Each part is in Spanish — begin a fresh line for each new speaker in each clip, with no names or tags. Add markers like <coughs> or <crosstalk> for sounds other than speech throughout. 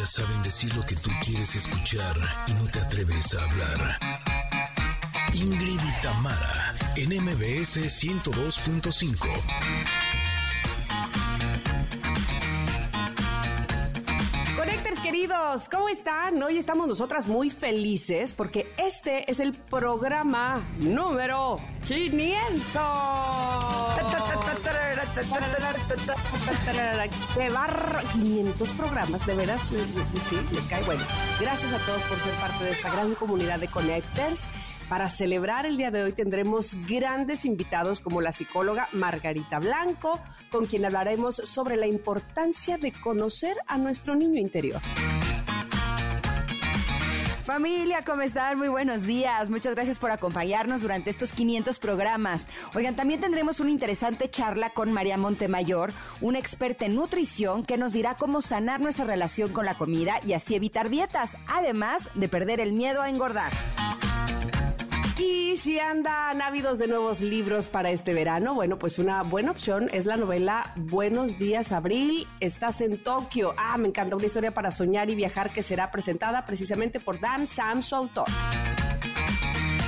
Ellas saben decir lo que tú quieres escuchar y no te atreves a hablar. Ingrid y Tamara, en MBS 102.5.
Conectores queridos, ¿cómo están? Hoy estamos nosotras muy felices porque este es el programa número 500. ¡Qué barro! 500 programas, de veras, sí, les cae bueno. Gracias a todos por ser parte de esta gran comunidad de Connectors. Para celebrar el día de hoy tendremos grandes invitados como la psicóloga Margarita Blanco, con quien hablaremos sobre la importancia de conocer a nuestro niño interior.
Familia, ¿cómo están? Muy buenos días. Muchas gracias por acompañarnos durante estos 500 programas. Oigan, también tendremos una interesante charla con María Montemayor, una experta en nutrición que nos dirá cómo sanar nuestra relación con la comida y así evitar dietas, además de perder el miedo a engordar.
Y si andan ávidos de nuevos libros para este verano, bueno, pues una buena opción es la novela Buenos días Abril, estás en Tokio. Ah, me encanta una historia para soñar y viajar que será presentada precisamente por Dan Sam, su autor.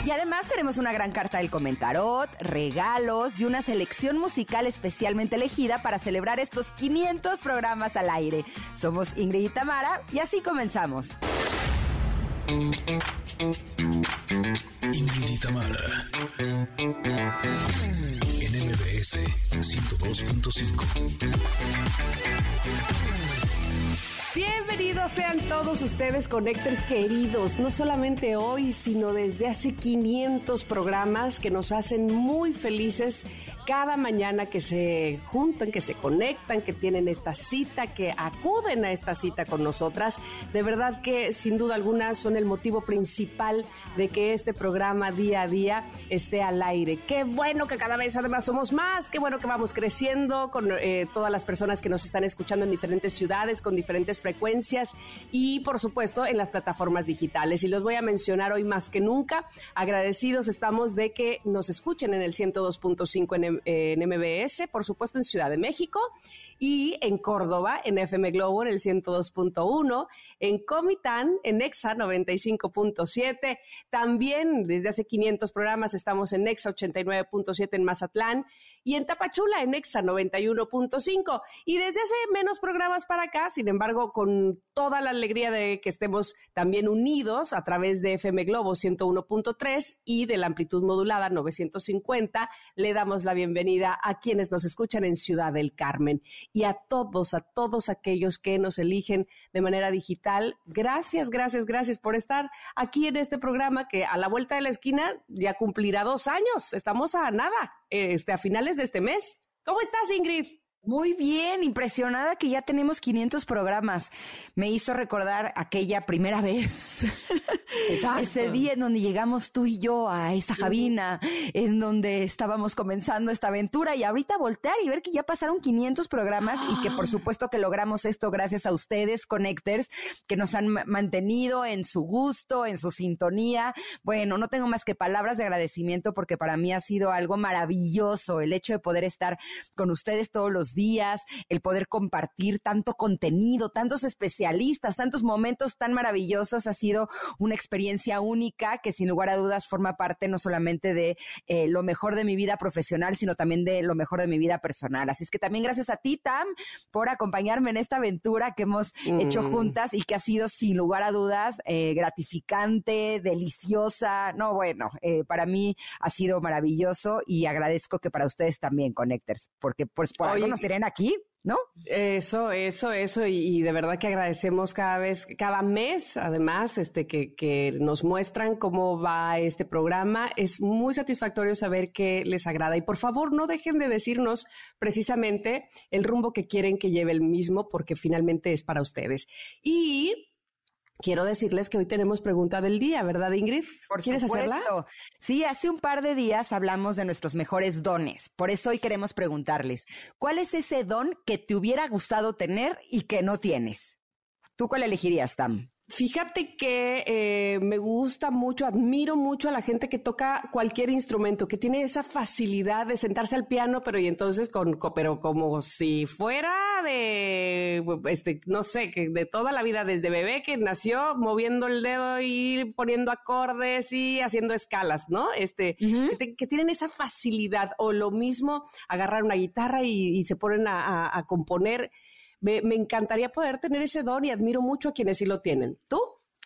Y además tenemos una gran carta del comentarot, regalos y una selección musical especialmente elegida para celebrar estos 500 programas al aire. Somos Ingrid y Tamara y así comenzamos.
Ingrid y Tamara. En MBS 102.5.
Bienvenidos sean todos ustedes, conectores queridos, no solamente hoy, sino desde hace 500 programas que nos hacen muy felices cada mañana que se juntan, que se conectan, que tienen esta cita, que acuden a esta cita con nosotras. De verdad que sin duda alguna son el motivo principal de que este programa día a día esté al aire. Qué bueno que cada vez además somos más, qué bueno que vamos creciendo con eh, todas las personas que nos están escuchando en diferentes ciudades, con diferentes frecuencias y por supuesto en las plataformas digitales. Y los voy a mencionar hoy más que nunca. Agradecidos estamos de que nos escuchen en el 102.5 en MBS, por supuesto en Ciudad de México y en Córdoba, en FM Globo, en el 102.1, en Comitán, en Exa 95.7. También desde hace 500 programas estamos en Exa 89.7 en Mazatlán y en Tapachula, en Exa 91.5. Y desde hace menos programas para acá, sin embargo, con toda la alegría de que estemos también unidos a través de FM Globo 101.3 y de la amplitud modulada 950, le damos la bienvenida a quienes nos escuchan en Ciudad del Carmen y a todos, a todos aquellos que nos eligen de manera digital. Gracias, gracias, gracias por estar aquí en este programa que a la vuelta de la esquina ya cumplirá dos años. Estamos a nada, este, a finales de este mes. ¿Cómo estás, Ingrid?
Muy bien, impresionada que ya tenemos 500 programas. Me hizo recordar aquella primera vez, <laughs> ese día en donde llegamos tú y yo a esa cabina, en donde estábamos comenzando esta aventura y ahorita voltear y ver que ya pasaron 500 programas y que por supuesto que logramos esto gracias a ustedes, Connectors, que nos han mantenido en su gusto, en su sintonía. Bueno, no tengo más que palabras de agradecimiento porque para mí ha sido algo maravilloso el hecho de poder estar con ustedes todos los días, el poder compartir tanto contenido, tantos especialistas, tantos momentos tan maravillosos, ha sido una experiencia única que sin lugar a dudas forma parte no solamente de eh, lo mejor de mi vida profesional, sino también de lo mejor de mi vida personal. Así es que también gracias a ti, Tam, por acompañarme en esta aventura que hemos hecho
Mm.
juntas y que ha sido sin lugar a dudas eh, gratificante, deliciosa. No, bueno, eh, para mí ha sido maravilloso y agradezco que para ustedes también, Connectors, porque pues por algo
Oye,
nos aquí, ¿no?
Eso, eso, eso, y, y de verdad que agradecemos cada vez, cada mes, además, este, que, que nos muestran cómo va este programa. Es muy satisfactorio saber que les agrada. Y por favor, no dejen de decirnos precisamente el rumbo que quieren que lleve el mismo, porque finalmente es para ustedes. Y quiero decirles que hoy tenemos pregunta del día, ¿verdad, Ingrid?
Por
¿Quieres hacerla?
supuesto. Sí, hace un par de días hablamos de nuestros mejores dones. Por eso hoy queremos preguntarles, ¿cuál es ese don que te hubiera gustado tener y que no tienes? ¿Tú cuál elegirías, Tam?
Fíjate que eh, me gusta mucho, admiro mucho a la gente que toca cualquier instrumento, que tiene esa facilidad de sentarse al piano, pero y entonces con, co- pero como si fuera de, este, no sé, que de toda la vida, desde bebé que nació moviendo el dedo y poniendo acordes y haciendo escalas, ¿no? Este, que, tienen esa facilidad o lo mismo agarrar una guitarra y, se ponen a, componer. Me, me encantaría poder tener ese don y admiro mucho a quienes sí lo tienen. ¿Tú?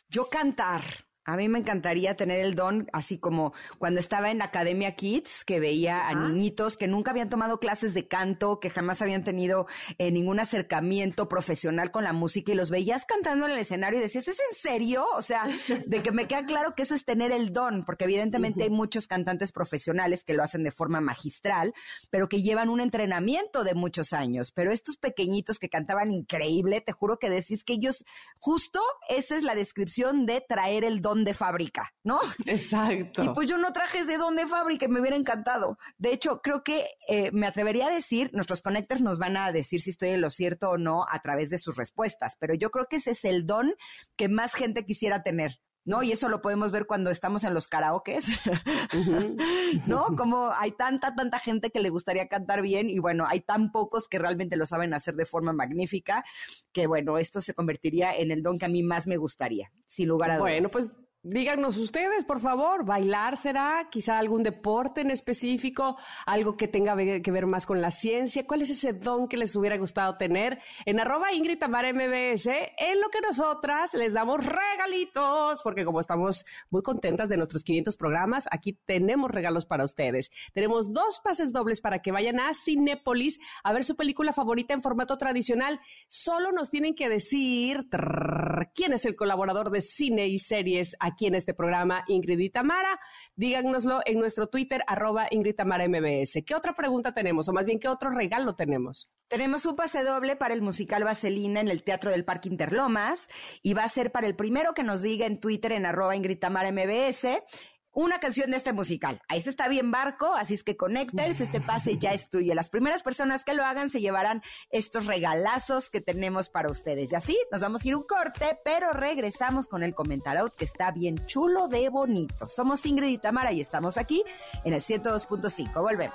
Yo cantar. A mí me encantaría tener el don, así como cuando estaba en Academia Kids, que veía a niñitos que nunca habían tomado clases de canto, que jamás habían tenido eh, ningún acercamiento profesional con la música y los veías cantando en el escenario y decías, ¿es en serio? O sea, de que me queda claro que eso es tener el don, porque evidentemente hay muchos cantantes profesionales que lo hacen de forma magistral, pero que llevan un entrenamiento de muchos años. Pero estos pequeñitos que cantaban increíble, te juro que decís que ellos, justo esa es la descripción de traer el don de fábrica, ¿no? <laughs>
Exacto.
Y pues yo no traje ese don de fábrica me hubiera encantado. De hecho, creo que eh, me atrevería a decir, nuestros connectors nos van a decir si estoy en lo cierto o no a través de sus respuestas, pero yo creo que ese es el don que más gente quisiera tener. ¿no? Y eso lo podemos ver cuando estamos en los karaokes, <laughs> ¿no? Como hay tanta, tanta gente que le gustaría cantar bien y bueno, hay tan pocos que realmente lo saben hacer de forma magnífica, que bueno, esto se convertiría en el don que a mí más me gustaría, sin lugar a dudas.
Bueno, pues Díganos ustedes, por favor, ¿bailar será? Quizá algún deporte en específico, algo que tenga que ver más con la ciencia. ¿Cuál es ese don que les hubiera gustado tener? En arroba Ingrid Tamara MBS, en lo que nosotras les damos regalitos, porque como estamos muy contentas de nuestros 500 programas, aquí tenemos regalos para ustedes. Tenemos dos pases dobles para que vayan a Cinépolis a ver su película favorita en formato tradicional. Solo nos tienen que decir quién es el colaborador de cine y series aquí aquí en este programa, Ingrid y Tamara. Díganoslo en nuestro Twitter, arroba Ingrid MBS. ¿Qué otra pregunta tenemos? O más bien, ¿qué otro regalo tenemos?
Tenemos un pase doble para el musical Vaselina en el Teatro del Parque Interlomas y va a ser para el primero que nos diga en Twitter en arroba Ingrid MBS una canción de este musical. Ahí se está bien barco, así es que conectes, este pase ya es tuyo. Las primeras personas que lo hagan se llevarán estos regalazos que tenemos para ustedes. Y así nos vamos a ir un corte, pero regresamos con el comentario que está bien chulo de bonito. Somos Ingrid y Tamara y estamos aquí en el 102.5. Volvemos.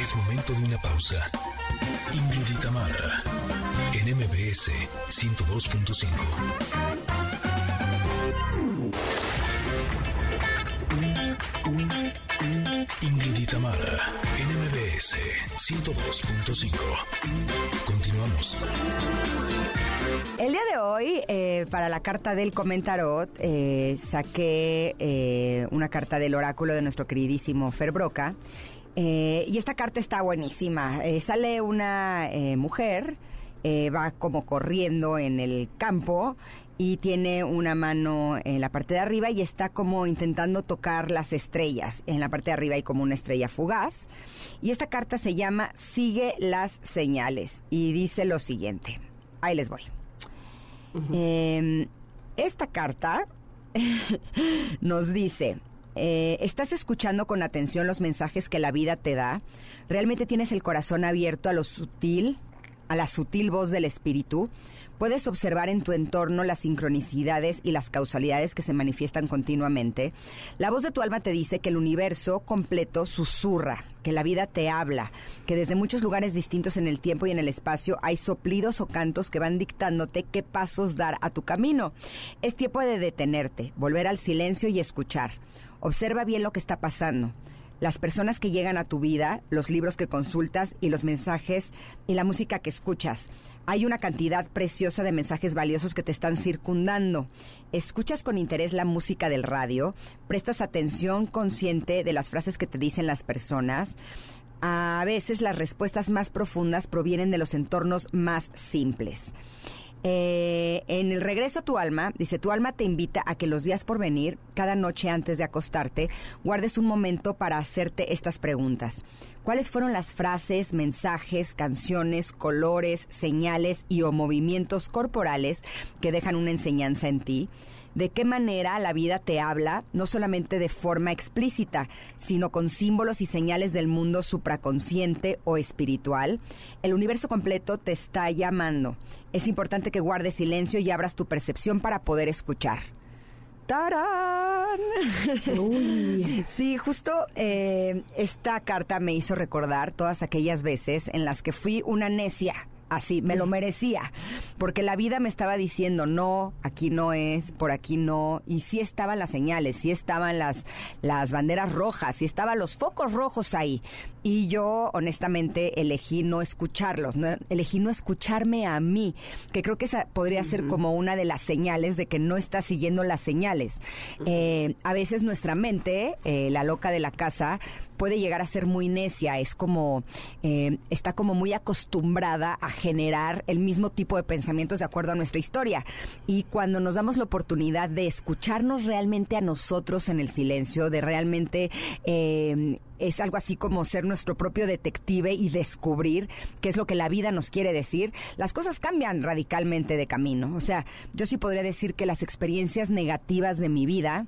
Es momento de una pausa. Ingrid y Tamara en MBS 102.5. Ingrid y Tamara, NMBS 102.5. Continuamos.
El día de hoy, eh, para la carta del comentarot, eh, saqué eh, una carta del oráculo de nuestro queridísimo Fer Broca. y esta carta está buenísima. sale una mujer, va como corriendo en el campo y tiene una mano en la parte de arriba y está como intentando tocar las estrellas. En la parte de arriba hay como una estrella fugaz. Y esta carta se llama Sigue las señales y dice lo siguiente. Ahí les voy. Em, esta carta <laughs> nos dice, eh, ¿estás escuchando con atención los mensajes que la vida te da? ¿Realmente tienes el corazón abierto a lo sutil, a la sutil voz del espíritu? Puedes observar en tu entorno las sincronicidades y las causalidades que se manifiestan continuamente. La voz de tu alma te dice que el universo completo susurra, que la vida te habla, que desde muchos lugares distintos en el tiempo y en el espacio hay soplidos o cantos que van dictándote qué pasos dar a tu camino. Es tiempo de detenerte, volver al silencio y escuchar. Observa bien lo que está pasando las personas que llegan a tu vida, los libros que consultas y los mensajes y la música que escuchas. Hay una cantidad preciosa de mensajes valiosos que te están circundando. Escuchas con interés la música del radio, prestas atención consciente de las frases que te dicen las personas. A veces las respuestas más profundas provienen de los entornos más simples. Eh, en el regreso a tu alma, dice, tu alma te invita a que los días por venir, cada noche antes de acostarte, guardes un momento para hacerte estas preguntas. ¿Cuáles fueron las frases, mensajes, canciones, colores, señales y o movimientos corporales que dejan una enseñanza en ti? De qué manera la vida te habla, no solamente de forma explícita, sino con símbolos y señales del mundo supraconsciente o espiritual. El universo completo te está llamando. Es importante que guardes silencio y abras tu percepción para poder escuchar. ¡Tarán! <laughs> Sí, justo eh, esta carta me hizo recordar todas aquellas veces en las que fui una necia así, me lo merecía, porque la vida me estaba diciendo, no, aquí no es, por aquí no, y sí estaban las señales, sí estaban las, las banderas rojas, sí estaban los focos rojos ahí, y yo honestamente elegí no escucharlos, no, elegí no escucharme a mí, que creo que esa podría ser como una de las señales de que no está siguiendo las señales. Eh, a veces nuestra mente, eh, la loca de la casa, puede llegar a ser muy necia, es como, eh, está como muy acostumbrada a generar el mismo tipo de pensamientos de acuerdo a nuestra historia. Y cuando nos damos la oportunidad de escucharnos realmente a nosotros en el silencio, de realmente... Es algo así como ser nuestro propio detective y descubrir qué es lo que la vida nos quiere decir, las cosas cambian radicalmente de camino. O sea, yo sí podría decir que las experiencias negativas de mi vida,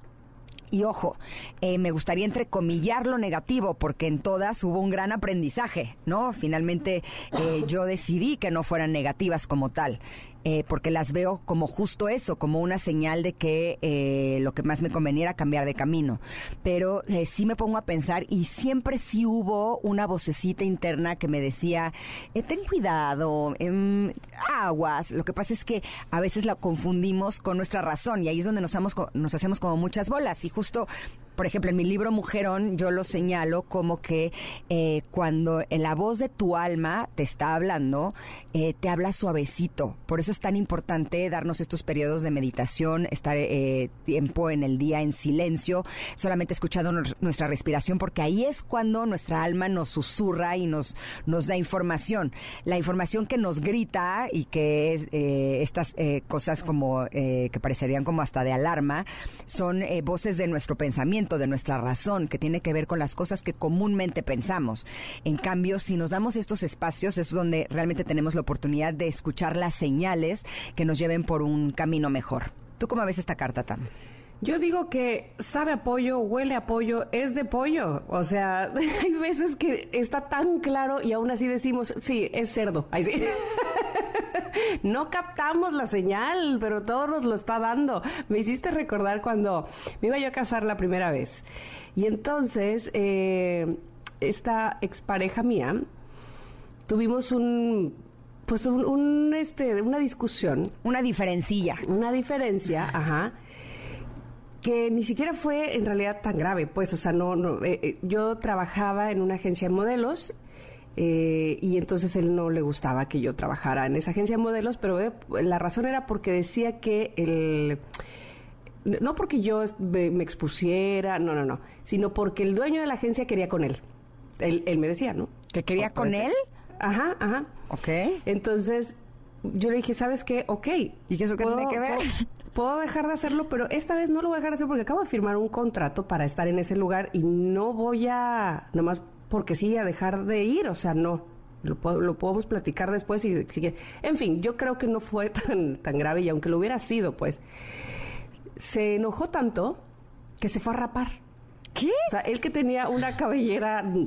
y ojo, eh, me gustaría entrecomillar lo negativo, porque en todas hubo un gran aprendizaje, ¿no? Finalmente eh, yo decidí que no fueran negativas como tal. Eh, porque las veo como justo eso, como una señal de que eh, lo que más me convenía era cambiar de camino. Pero eh, sí me pongo a pensar y siempre sí hubo una vocecita interna que me decía, ten cuidado, em, aguas. Lo que pasa es que a veces la confundimos con nuestra razón y ahí es donde nos, nos hacemos como muchas bolas. Y justo por ejemplo, en mi libro Mujerón yo lo señalo como que eh, cuando en la voz de tu alma te está hablando, eh, te habla suavecito. Por eso es tan importante darnos estos periodos de meditación, estar eh, tiempo en el día en silencio, solamente escuchando nuestra respiración, porque ahí es cuando nuestra alma nos susurra y nos, nos da información. La información que nos grita y que es estas cosas como que parecerían como hasta de alarma, son voces de nuestro pensamiento de nuestra razón, que tiene que ver con las cosas que comúnmente pensamos. En cambio, si nos damos estos espacios, es donde realmente tenemos la oportunidad de escuchar las señales que nos lleven por un camino mejor. ¿Tú cómo ves esta carta, Tam?
Yo digo que sabe a pollo, huele a pollo, es de pollo. O sea, <laughs> hay veces que está tan claro y aún así decimos, sí, es cerdo. Sí. <laughs> no captamos la señal, pero todo nos lo está dando. Me hiciste recordar cuando me iba yo a casar la primera vez. Y entonces, eh, esta expareja mía, tuvimos un pues un, este una discusión
una diferencia
una diferencia ajá que ni siquiera fue en realidad tan grave, pues, o sea, no, no eh, eh, yo trabajaba en una agencia de modelos eh, y entonces él no le gustaba que yo trabajara en esa agencia de modelos, pero la razón era porque decía que el no porque yo me, expusiera, no, no, no, sino porque el dueño de la agencia quería con él. Él, él me decía, ¿no?
¿Que quería con él?
Ajá, ajá.
Ok.
Entonces, yo le dije, ¿sabes qué? Ok.
¿Y qué eso qué tiene que ver?
Puedo dejar de hacerlo, pero esta vez no lo voy a dejar de hacer porque acabo de firmar un contrato para estar en ese lugar y no voy a, nomás porque sí, a dejar de ir, o sea, no. Lo, podemos platicar después y sigue. En fin, yo creo que no fue <laughs> tan, tan grave y aunque lo hubiera sido, pues, se enojó tanto que se fue a rapar.
¿Qué?
O sea, él que tenía una cabellera mm,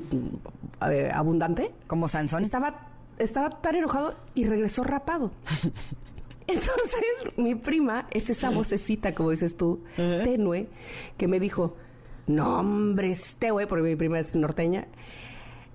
abundante.
Como Sansón.
Estaba, estaba tan enojado y regresó rapado. <laughs> Entonces, mi prima es esa vocecita, como dices tú, tenue, que me dijo, no, hombre, este güey, porque mi prima es norteña,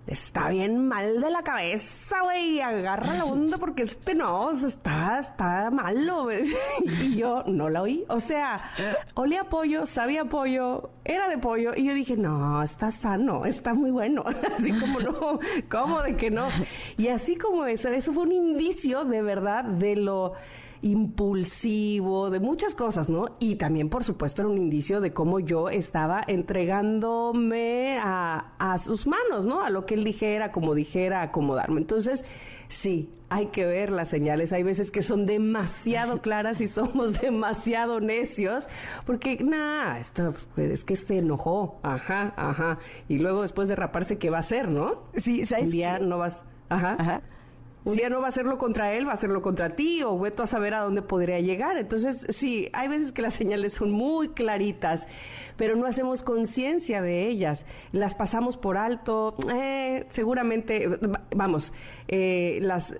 está bien mal de la cabeza, güey, agarra la onda porque este no, está, está malo. <laughs> y yo no la oí. O sea, olía pollo, sabía pollo, era de pollo. Y yo dije, no, está sano, está muy bueno. <laughs> así como no, ¿cómo de que no? Y así como eso, eso fue un indicio de verdad de lo impulsivo, de muchas cosas, ¿no? Y también, por supuesto, era un indicio de cómo yo estaba entregándome a, a sus manos, ¿no? A lo que él dijera, como dijera, acomodarme. Entonces, sí, hay que ver las señales. Hay veces que son demasiado claras y somos <laughs> demasiado necios, porque, nada, esto pues, es que se enojó, ajá, ajá. Y luego después de raparse, ¿qué va a hacer, no?
Sí, ¿sabes?
Un no vas, ajá. Ajá un día no va a hacerlo contra él, va a hacerlo contra ti, o veto a saber a dónde podría llegar. Entonces, sí, hay veces que las señales son muy claritas, pero no hacemos conciencia de ellas. Las pasamos por alto, eh, seguramente, vamos, eh, las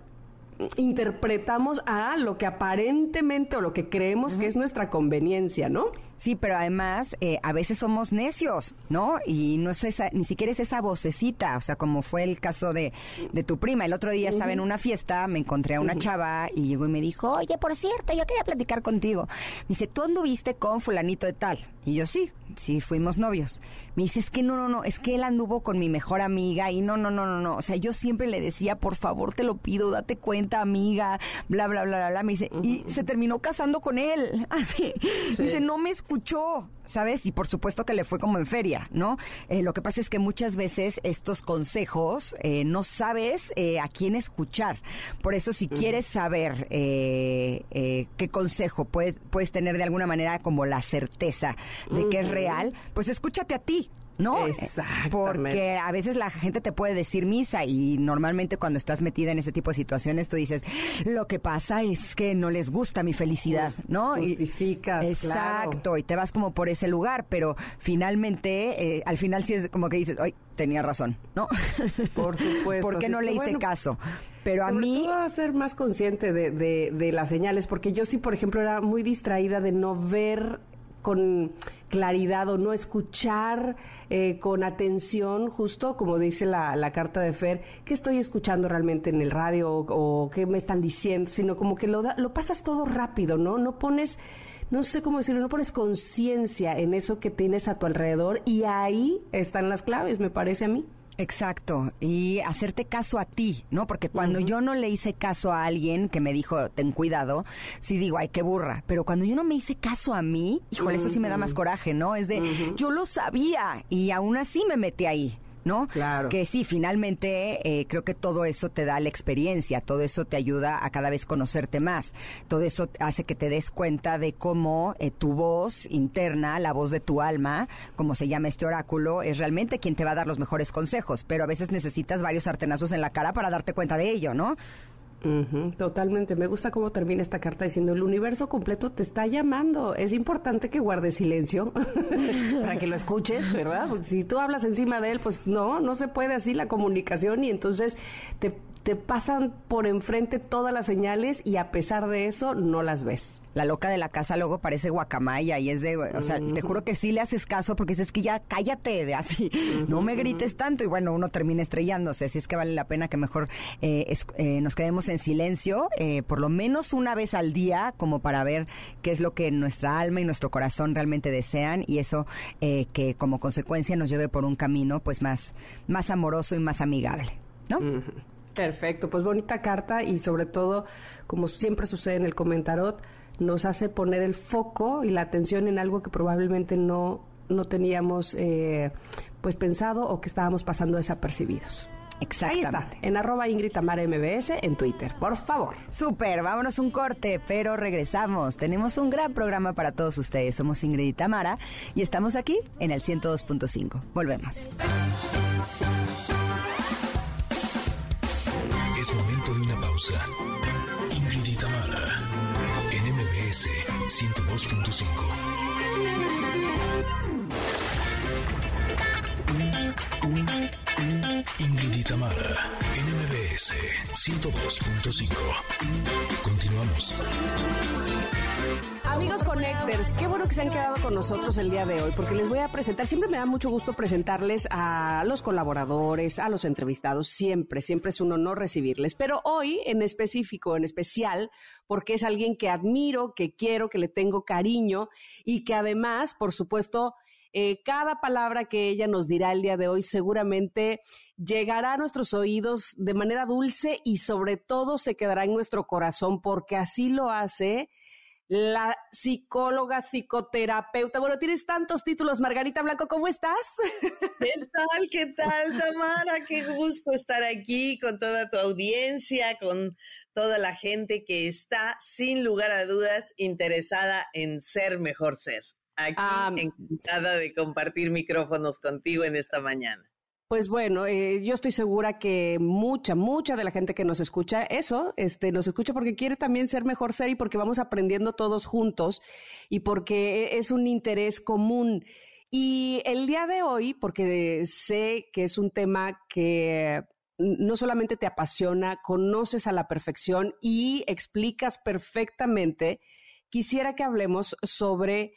interpretamos a lo que aparentemente o lo que creemos que es nuestra conveniencia, ¿no?
Sí, pero además eh, a veces somos necios, ¿no? Y no es esa, ni siquiera es esa vocecita, o sea, como fue el caso de, de tu prima. El otro día estaba en una fiesta, me encontré a una chava y llegó y me dijo, oye, por cierto, yo quería platicar contigo. Me dice, ¿tú anduviste con fulanito de tal? Y yo sí, sí, fuimos novios. Me dice, es que no, no, no, es que él anduvo con mi mejor amiga y no, no, no, no, no. O sea, yo siempre le decía, por favor, te lo pido, date cuenta, amiga, bla, bla, bla, bla, bla. Me dice, y se terminó casando con él. <laughs> Así. Dice, no me escuchó, ¿sabes? Y por supuesto que le fue como en feria, ¿no? Eh, lo que pasa es que muchas veces estos consejos eh, no sabes eh, a quién escuchar. Por eso, si quieres saber qué consejo puedes, puedes tener de alguna manera como la certeza de que es real, pues escúchate a ti. ¿No?
Exacto.
Porque a veces la gente te puede decir misa y normalmente cuando estás metida en ese tipo de situaciones tú dices, lo que pasa es que no les gusta mi felicidad, ¿no?
Justificas,
Exacto, y te vas como por ese lugar, pero finalmente, eh, al final sí es como que dices, ay, tenía razón, ¿no?
Por <laughs> supuesto.
¿Por qué no le hice caso? Pero a mí...
Todo a ser más consciente de, de, de las señales, porque yo sí, por ejemplo, era muy distraída de no ver con claridad o no escuchar eh, con atención, justo como dice la, la, carta de Fer, qué estoy escuchando realmente en el radio o, qué me están diciendo, sino como que lo, lo pasas todo rápido, ¿no? No pones no sé cómo decirlo, no pones conciencia en eso que tienes a tu alrededor y ahí están las claves, me parece a mí.
Exacto, y hacerte caso a ti, ¿no? Porque cuando yo no le hice caso a alguien que me dijo, ten cuidado, sí digo, ay, qué burra, pero cuando yo no me hice caso a mí, híjole, eso sí me da más coraje, ¿no? Es de, yo lo sabía y aún así me metí ahí, ¿no?
Claro.
Que sí, finalmente eh, creo que todo eso te da la experiencia, todo eso te ayuda a cada vez conocerte más, todo eso hace que te des cuenta de cómo eh, tu voz interna, la voz de tu alma, como se llama este oráculo, es realmente quien te va a dar los mejores consejos, pero a veces necesitas varios sartenazos en la cara para darte cuenta de ello, ¿no?
Totalmente. Me gusta cómo termina esta carta diciendo el universo completo te está llamando. Es importante que guardes silencio <laughs> para que lo escuches, ¿verdad? Porque si tú hablas encima de él, pues no, no se puede así la comunicación y entonces te, te pasan por enfrente todas las señales y a pesar de eso no las ves.
La loca de la casa luego parece guacamaya y es de, o sea, te juro que sí le haces caso porque dices que ya cállate, de así, <laughs> no me grites tanto y bueno, uno termina estrellándose, así es que vale la pena que mejor eh, eh, nos quedemos en silencio, eh, por lo menos una vez al día, como para ver qué es lo que nuestra alma y nuestro corazón realmente desean y eso que como consecuencia nos lleve por un camino pues más, más amoroso y más amigable, ¿no?
Perfecto, pues bonita carta y sobre todo, como siempre sucede en el comentarot, nos hace poner el foco y la atención en algo que probablemente no, no teníamos eh, pues pensado o que estábamos pasando desapercibidos.
Exactamente.
Ahí está, en arroba Ingrid Tamara MBS en Twitter, por favor.
Súper, vámonos un corte, pero regresamos. Tenemos un gran programa para todos ustedes. Somos Ingrid y Tamara y estamos aquí en el 102.5. Volvemos.
102.5. Ingrid NMBS 102.5. Continuamos.
Amigos Connectors, qué bueno que se han quedado con nosotros el día de hoy, porque les voy a presentar, siempre me da mucho gusto presentarles a los colaboradores, a los entrevistados, siempre, siempre es un honor recibirles, pero hoy en específico, en especial, porque es alguien que admiro, que quiero, que le tengo cariño y que además, por supuesto, eh, cada palabra que ella nos dirá el día de hoy seguramente llegará a nuestros oídos de manera dulce y sobre todo se quedará en nuestro corazón porque así lo hace la psicóloga, psicoterapeuta. Bueno, tienes tantos títulos, Margarita Blanco, ¿cómo estás? <laughs>
¿Qué tal? ¿Qué tal, Tamara? Qué gusto estar aquí con toda tu audiencia, con toda la gente que está, sin lugar a dudas, interesada en ser mejor ser. Aquí, encantada de compartir micrófonos contigo en esta mañana.
Pues bueno, eh, yo estoy segura que mucha, mucha de la gente que nos escucha, eso, este, nos escucha porque quiere también ser mejor ser y porque vamos aprendiendo todos juntos y porque es un interés común. Y el día de hoy, porque sé que es un tema que no solamente te apasiona, conoces a la perfección y explicas perfectamente, quisiera que hablemos sobre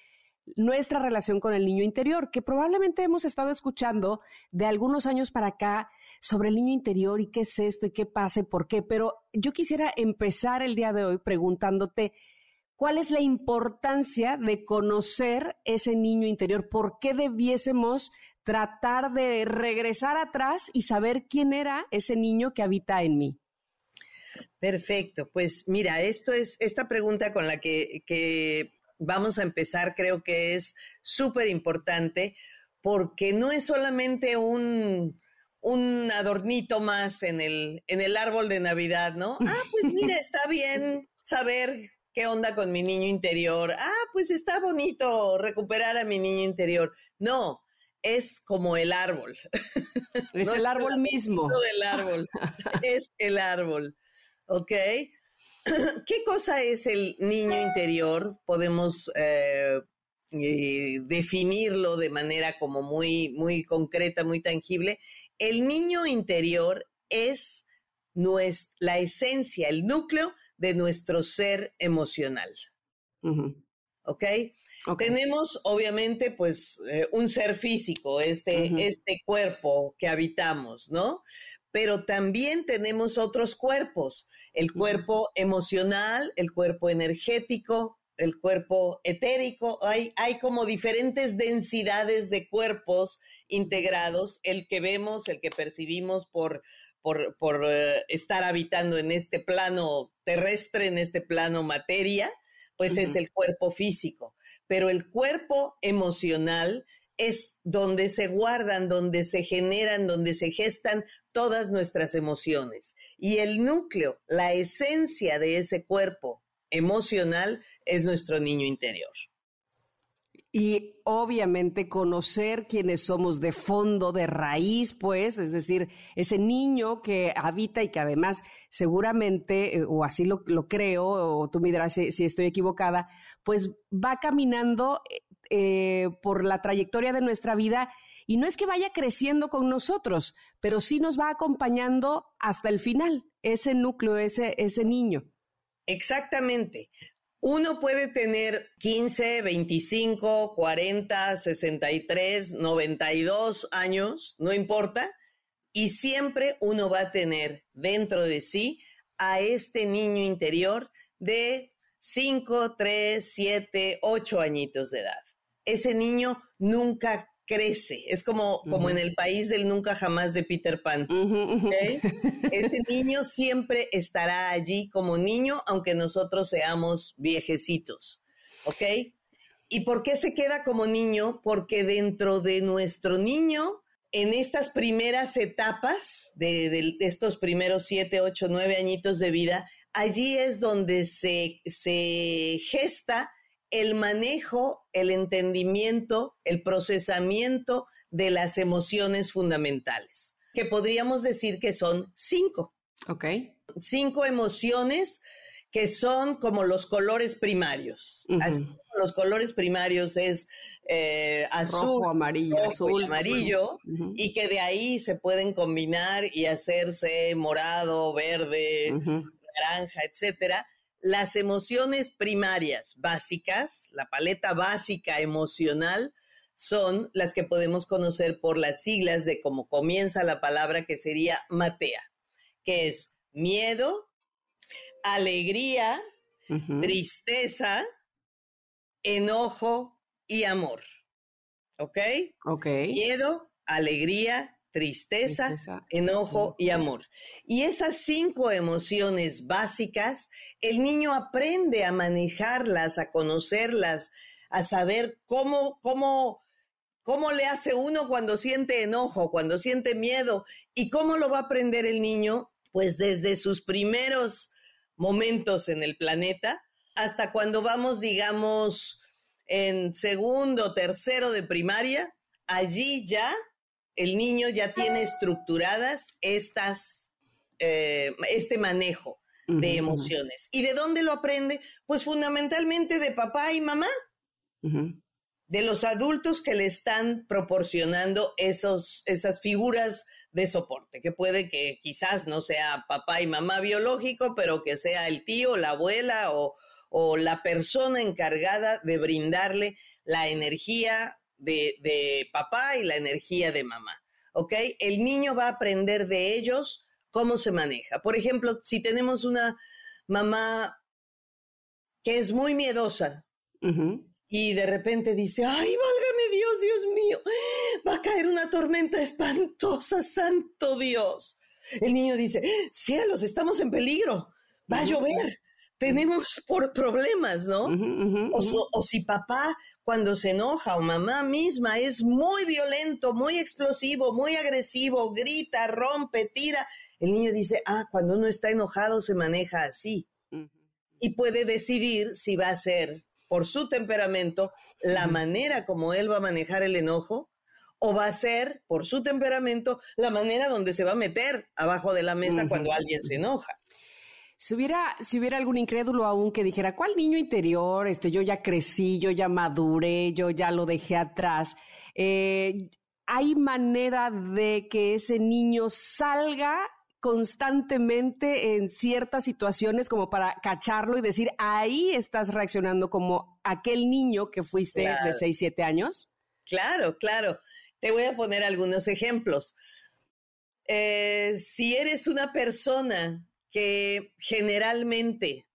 nuestra relación con el niño interior, que probablemente hemos estado escuchando de algunos años para acá sobre el niño interior y qué es esto y qué pasa y por qué, pero yo quisiera empezar el día de hoy preguntándote cuál es la importancia de conocer ese niño interior, por qué debiésemos tratar de regresar atrás y saber quién era ese niño que habita en mí.
Perfecto, pues mira, esto es esta pregunta con la que, que vamos a empezar, creo que es súper importante porque no es solamente un, un adornito más en el, en el árbol de Navidad, ¿no? <laughs> Ah, pues mira, está bien saber qué onda con mi niño interior. Ah, pues está bonito recuperar a mi niño interior. No, es como el árbol.
Es <laughs> el árbol mismo.
El árbol. es el árbol. ¿Ok? <coughs> ¿Qué cosa es el niño interior? Podemos eh, eh, definirlo de manera como muy, muy concreta, muy tangible. El niño interior es la esencia, el núcleo de nuestro ser emocional. ¿Ok? Tenemos obviamente pues eh, un ser físico, este, este cuerpo que habitamos, ¿no? Pero también tenemos otros cuerpos el cuerpo emocional, el cuerpo energético, el cuerpo etérico. Hay, hay como diferentes densidades de cuerpos integrados, el que vemos, el que percibimos por, por, por eh, estar habitando en este plano terrestre, en este plano materia, pues es el cuerpo físico. Pero el cuerpo emocional es donde se guardan, donde se generan, donde se gestan todas nuestras emociones. Y el núcleo, la esencia de ese cuerpo emocional es nuestro niño interior.
Y obviamente conocer quiénes somos de fondo, de raíz, pues, es decir, ese niño que habita y que además seguramente, eh, o así lo, creo, o tú me dirás si, si, estoy equivocada, pues va caminando eh, por la trayectoria de nuestra vida y no es que vaya creciendo con nosotros, pero sí nos va acompañando hasta el final, ese núcleo, ese, ese niño.
Exactamente. Uno puede tener 15, 25, 40, 63, 92 años, no importa, y siempre uno va a tener dentro de sí a este niño interior de 5, 3, 7, 8 añitos de edad. Ese niño nunca crece. Es como, como en el país del nunca jamás de Peter Pan. <laughs> Este niño siempre estará allí como niño, aunque nosotros seamos viejecitos. ¿Ok? ¿Y por qué se queda como niño? Porque dentro de nuestro niño, en estas primeras etapas de, de estos primeros siete, ocho, nueve añitos de vida, allí es donde se, se gesta el manejo, el entendimiento, el procesamiento de las emociones fundamentales, que podríamos decir que son cinco.
Ok.
Cinco emociones que son como los colores primarios. los colores primarios es eh, azul,
amarillo, azul,
amarillo, y que de ahí se pueden combinar y hacerse morado, verde, naranja, etcétera las emociones primarias básicas, la paleta básica emocional, son las que podemos conocer por las siglas de cómo comienza la palabra que sería matea, que es miedo, alegría, tristeza, enojo y amor. ¿Ok?
Ok.
Miedo, alegría, tristeza, enojo y amor. Y esas cinco emociones básicas, el niño aprende a manejarlas, a conocerlas, a saber cómo, cómo, cómo le hace uno cuando siente enojo, cuando siente miedo. Y cómo lo va a aprender el niño, pues desde sus primeros momentos en el planeta hasta cuando vamos, digamos, en segundo, tercero de primaria, allí ya el niño ya tiene estructuradas estas, eh, este manejo de emociones. ¿Y de dónde lo aprende? Pues fundamentalmente de papá y mamá, de los adultos que le están proporcionando esos, esas figuras de soporte, que puede que quizás no sea papá y mamá biológico, pero que sea el tío, la abuela o, o la persona encargada de brindarle la energía de, de papá y la energía de mamá. ¿Ok? El niño va a aprender de ellos cómo se maneja. Por ejemplo, si tenemos una mamá que es muy miedosa y de repente dice, ay, válgame Dios, Dios mío, va a caer una tormenta espantosa, santo Dios. El niño dice, cielos, estamos en peligro, va a llover, tenemos por problemas, ¿no? o, o, si papá cuando se enoja o mamá misma es muy violento, muy explosivo, muy agresivo, grita, rompe, tira, el niño dice, ah, cuando uno está enojado se maneja así. Y puede decidir si va a ser por su temperamento la manera como él va a manejar el enojo o va a ser por su temperamento la manera donde se va a meter abajo de la mesa cuando alguien se enoja.
Si hubiera, si hubiera algún incrédulo aún que dijera, ¿cuál niño interior? Este, yo ya crecí, yo ya maduré, yo ya lo dejé atrás. Eh, ¿Hay manera de que ese niño salga constantemente en ciertas situaciones como para cacharlo y decir, ahí estás reaccionando como aquel niño que fuiste de 6, 7 años?
Claro, claro. Te voy a poner algunos ejemplos. Eh, si eres una persona que generalmente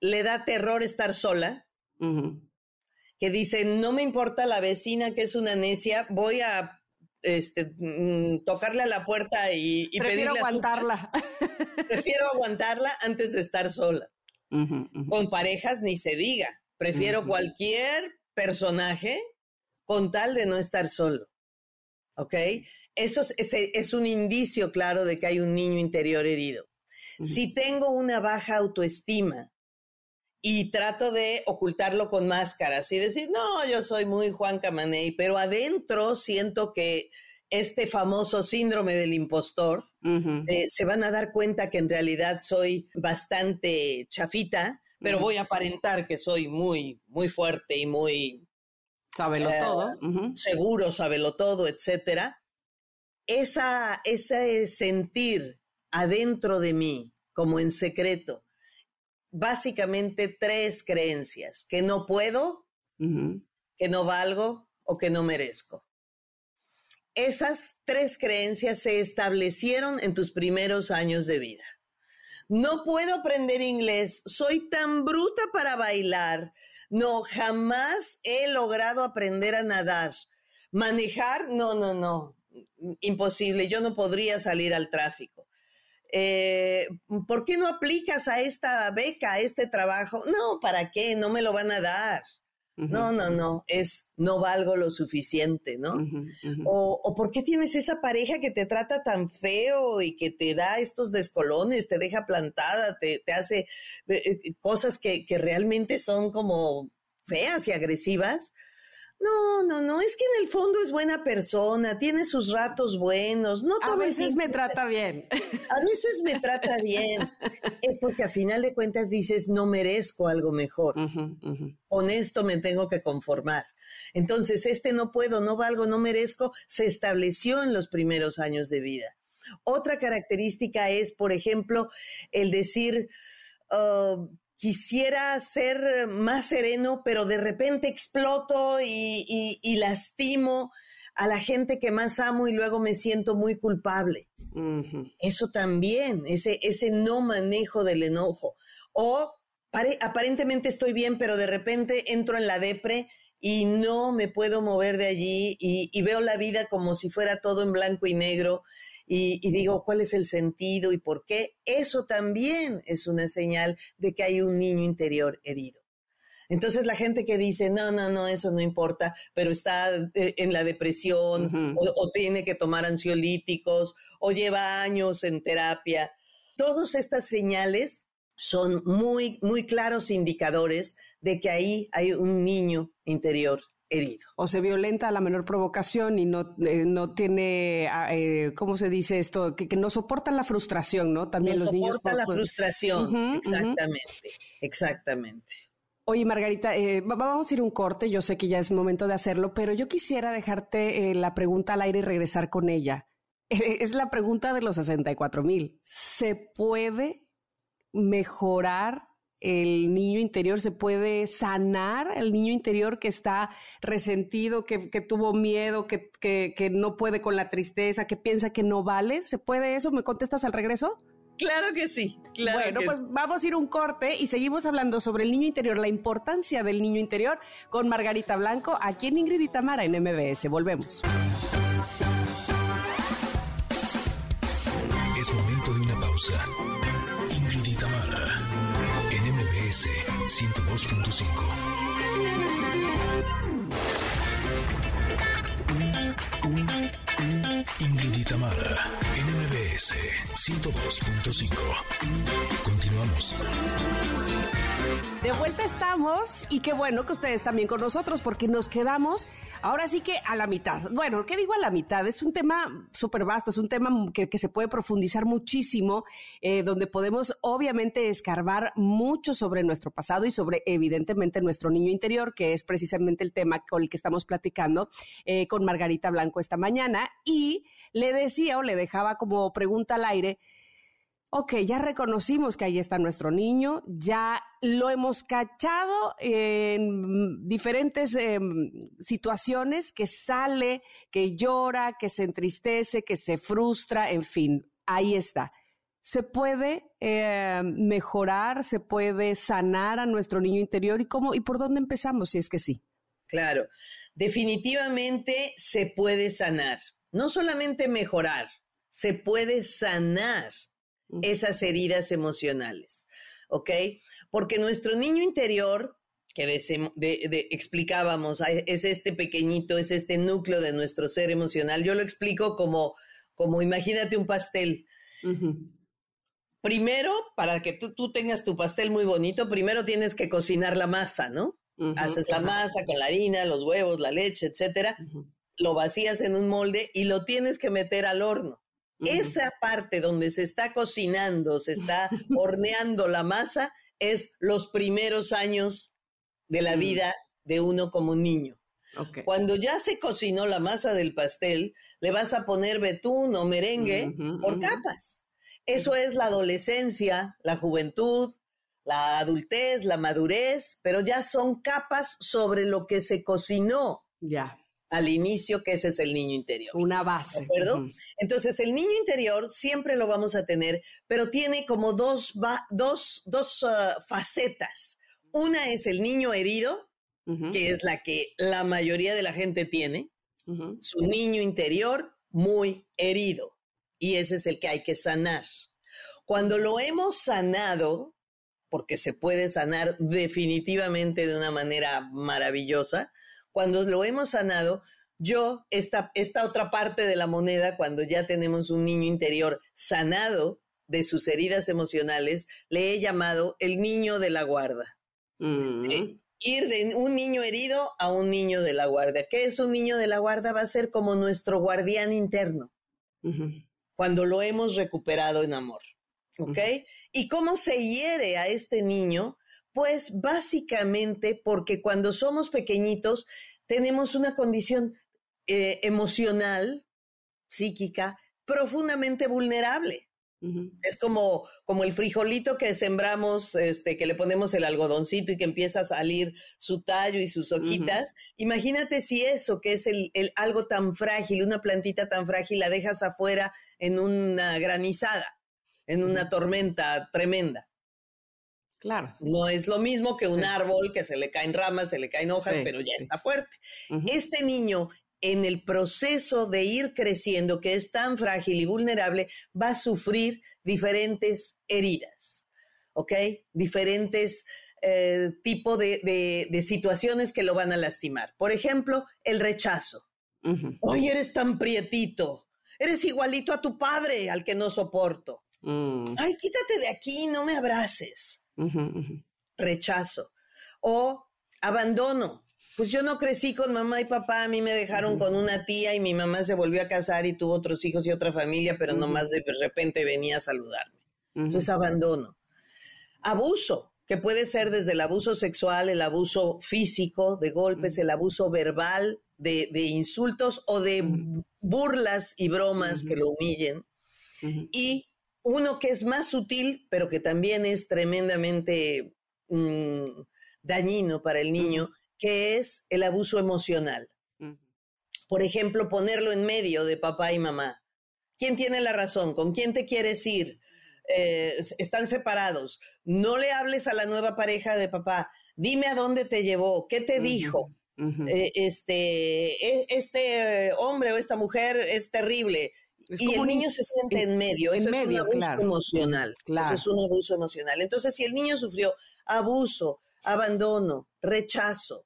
le da terror estar sola, que dice, no me importa la vecina que es una necia, voy a este, mm, tocarle a la puerta y, y
Prefiero aguantarla. <laughs>
Prefiero aguantarla antes de estar sola. Con parejas ni se diga. Prefiero cualquier personaje con tal de no estar solo. ¿Ok? Eso es, es, un indicio claro de que hay un niño interior herido. Si tengo una baja autoestima y trato de ocultarlo con máscaras y decir, no, yo soy muy Juan Camaney, pero adentro siento que este famoso síndrome del impostor, eh, se van a dar cuenta que en realidad soy bastante chafita, pero voy a aparentar que soy muy, muy fuerte y muy...
Sábelo eh, todo.
Seguro, sábelo todo, etcétera. Esa, ese sentir adentro de mí, como en secreto, básicamente tres creencias, que no puedo, que no valgo o que no merezco. Esas tres creencias se establecieron en tus primeros años de vida. No puedo aprender inglés, soy tan bruta para bailar, no, jamás he logrado aprender a nadar. Manejar, no, no, no, imposible, yo no podría salir al tráfico eh, ¿por qué no aplicas a esta beca, a este trabajo? No, ¿para qué? No me lo van a dar. No, no, no, es no valgo lo suficiente, ¿no? O, o, ¿por qué tienes esa pareja que te trata tan feo y que te da estos descolones, te deja plantada, te, te hace eh, eh, cosas que, que realmente son como feas y agresivas? No, no, no, es que en el fondo es buena persona, tiene sus ratos buenos. No
a veces me trata bien.
A veces me trata bien. Es porque a final de cuentas dices, no merezco algo mejor. Con esto me tengo que conformar. Entonces, este no puedo, no valgo, no merezco, se estableció en los primeros años de vida. Otra característica es, por ejemplo, el decir, uh, quisiera ser más sereno, pero de repente exploto y, lastimo a la gente que más amo y luego me siento muy culpable. Eso también, ese, ese no manejo del enojo. O aparentemente estoy bien, pero de repente entro en la depre y no me puedo mover de allí y veo la vida como si fuera todo en blanco y negro y, digo cuál es el sentido y por qué, eso también es una señal de que hay un niño interior herido. Entonces la gente que dice, no, no, no, eso no importa, pero está eh, en la depresión o, tiene que tomar ansiolíticos o lleva años en terapia, todas estas señales son muy, muy claros indicadores de que ahí hay un niño interior herido.
O se violenta a la menor provocación y no, eh, no tiene, ah, eh, ¿cómo se dice esto? Que, no soportan la frustración, ¿no?
También los niños. Soportan la frustración, exactamente, exactamente.
Oye, Margarita, eh, vamos a ir un corte, yo sé que ya es momento de hacerlo, pero yo quisiera dejarte la pregunta al aire y regresar con ella. <laughs> es la pregunta de los 64 mil. ¿Se puede mejorar el niño interior se puede sanar, el niño interior que está resentido, que, tuvo miedo, que, que, no puede con la tristeza, que piensa que no vale. ¿Se puede eso? ¿Me contestas al regreso?
Claro que sí. Claro
bueno, pues vamos a ir un corte y seguimos hablando sobre el niño interior, la importancia del niño interior con Margarita Blanco aquí en Ingrid y Tamara en MBS. Volvemos.
102.5. Ingrid y Tamara, NMBS 102.5. Continuamos.
De vuelta estamos y qué bueno que ustedes también con nosotros porque nos quedamos ahora sí que a la mitad. Bueno, ¿qué digo a la mitad? Es un tema súper vasto, es un tema que, se puede profundizar muchísimo, eh, donde podemos obviamente escarbar mucho sobre nuestro pasado y sobre evidentemente nuestro niño interior, que es precisamente el tema con el que estamos platicando eh, con Margarita Blanco esta mañana. Y le decía o le dejaba como pregunta al aire, ok, ya reconocimos que ahí está nuestro niño, ya lo hemos cachado en diferentes em, situaciones, que sale, que llora, que se entristece, que se frustra, en fin, ahí está. ¿Se puede em, mejorar, se puede sanar a nuestro niño interior y cómo y por dónde empezamos si es que sí?
Claro, definitivamente se puede sanar, no solamente mejorar, se puede sanar esas heridas emocionales, ¿ok? Porque nuestro niño interior, que de, explicábamos, es este pequeñito, es este núcleo de nuestro ser emocional, yo lo explico como, como imagínate un pastel. Primero, para que tú, tengas tu pastel muy bonito, primero tienes que cocinar la masa, ¿no? Haces la masa con la harina, los huevos, la leche, etcétera. Lo vacías en un molde y lo tienes que meter al horno. Esa parte donde se está cocinando, se está <laughs> horneando la masa, es los primeros años de la mm. vida de uno como niño. Cuando ya se cocinó la masa del pastel, le vas a poner betún o merengue por capas. Eso es la adolescencia, la juventud, la adultez, la madurez, pero ya son capas sobre lo que se cocinó.
Ya
al inicio, que ese es el niño interior.
Una base.
¿De acuerdo? Entonces, el niño interior siempre lo vamos a tener, pero tiene como dos, dos, dos uh, facetas. Una es el niño herido, que es la que la mayoría de la gente tiene, su niño interior muy herido, y ese es el que hay que sanar. Cuando lo hemos sanado, porque se puede sanar definitivamente de una manera maravillosa, cuando lo hemos sanado, yo, esta, esta otra parte de la moneda, cuando ya tenemos un niño interior sanado de sus heridas emocionales, le he llamado el niño de la guarda. Mm. Ir de un niño herido a un niño de la guardia. ¿Qué es un niño de la guarda? Va a ser como nuestro guardián interno, cuando lo hemos recuperado en amor. ¿Ok? ¿Y cómo se hiere a este niño? Pues básicamente porque cuando somos pequeñitos tenemos una condición eh, emocional, psíquica, profundamente vulnerable. Es como, como el frijolito que sembramos, este, que le ponemos el algodoncito y que empieza a salir su tallo y sus hojitas. Imagínate si eso, que es el, algo tan frágil, una plantita tan frágil, la dejas afuera en una granizada, en una tormenta tremenda.
Claro.
No es lo mismo que un árbol que se le caen ramas, se le caen hojas, pero ya está fuerte. Este niño, en el proceso de ir creciendo, que es tan frágil y vulnerable, va a sufrir diferentes heridas, ¿ok? Diferentes eh, tipos de, situaciones que lo van a lastimar. Por ejemplo, el rechazo. Oye, eres tan prietito. Eres igualito a tu padre, al que no soporto. Mm. Ay, quítate de aquí, no me abraces rechazo. O abandono. Pues yo no crecí con mamá y papá, a mí me dejaron con una tía y mi mamá se volvió a casar y tuvo otros hijos y otra familia, pero nomás de repente venía a saludarme. Eso es abandono. Abuso, que puede ser desde el abuso sexual, el abuso físico, de golpes, el abuso verbal, de, insultos o de burlas y bromas que lo humillen. Y uno que es más sutil, pero que también es tremendamente mm, dañino para el niño, que es el abuso emocional. Por ejemplo, ponerlo en medio de papá y mamá. ¿Quién tiene la razón? ¿Con quién te quieres ir? Eh, están separados. No le hables a la nueva pareja de papá. Dime a dónde te llevó, qué te dijo. Eh, este, e, este hombre o esta mujer es terrible. Y el niño se siente en, medio. Eso es un abuso emocional. Eso es un abuso emocional. Entonces, si el niño sufrió abuso, abandono, rechazo,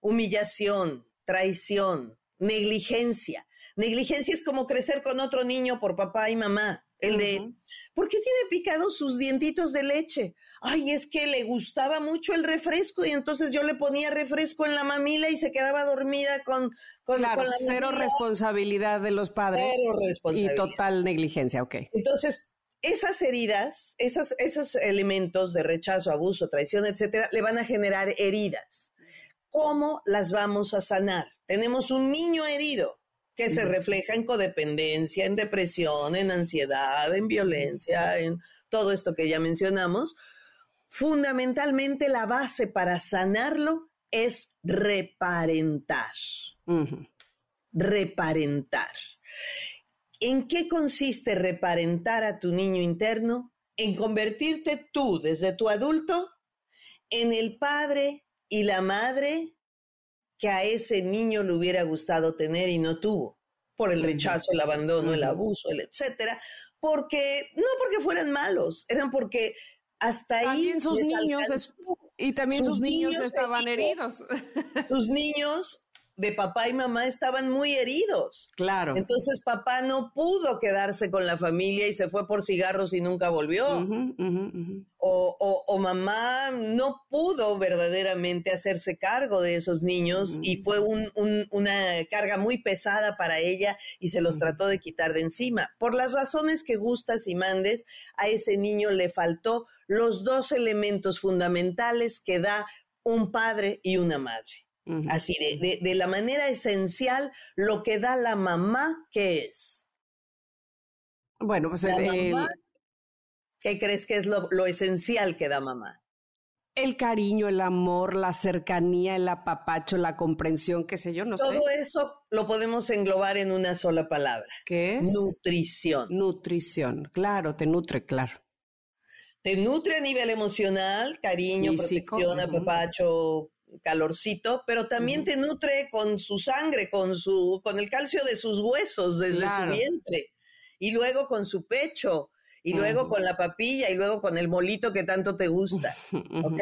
humillación, traición, negligencia. Negligencia es como crecer con otro niño por papá y mamá. El de, ¿por qué tiene picados sus dientitos de leche? Ay, es que le gustaba mucho el refresco y entonces yo le ponía refresco en la mamila y se quedaba dormida con, con,
la cero responsabilidad de los padres y total negligencia, ok.
Entonces, esas heridas, esos elementos de rechazo, abuso, traición, etcétera, le van a generar heridas. ¿Cómo las vamos a sanar? Tenemos un niño herido que se refleja en codependencia, en depresión, en ansiedad, en violencia, en todo esto que ya mencionamos. Fundamentalmente la base para sanarlo es reparentar. Reparentar. ¿En qué consiste reparentar a tu niño interno? En convertirte tú, desde tu adulto, en el padre y la madre que a ese niño le hubiera gustado tener y no tuvo, por el rechazo, el abandono, el abuso, el etcétera, porque no porque fueran malos, eran porque hasta ahí
también sus niños y también sus, niños, niños estaban heridos. <laughs>
Sus niños de papá y mamá estaban muy heridos.
Claro.
Entonces papá no pudo quedarse con la familia y se fue por cigarros y nunca volvió. O, mamá no pudo verdaderamente hacerse cargo de esos niños y fue una carga muy pesada para ella y se los trató de quitar de encima. Por las razones que gustas y mandes, a ese niño le faltó los dos elementos fundamentales que da un padre y una madre. Así, de, la manera esencial, lo que da la mamá, ¿qué es?
Bueno, pues
¿qué crees que es lo, esencial que da mamá?
El cariño, el amor, la cercanía, el apapacho, la comprensión, qué sé yo, no
Todo
sé.
Todo eso lo podemos englobar en una sola palabra.
¿Qué es?
Nutrición.
Nutrición, claro, te nutre, claro.
Te nutre a nivel emocional, cariño, protección, apapacho, calorcito, pero también te nutre con su sangre, con su, con el calcio de sus huesos desde su vientre, y luego con su pecho, y luego con la papilla, y luego con el molito que tanto te gusta, ¿ok?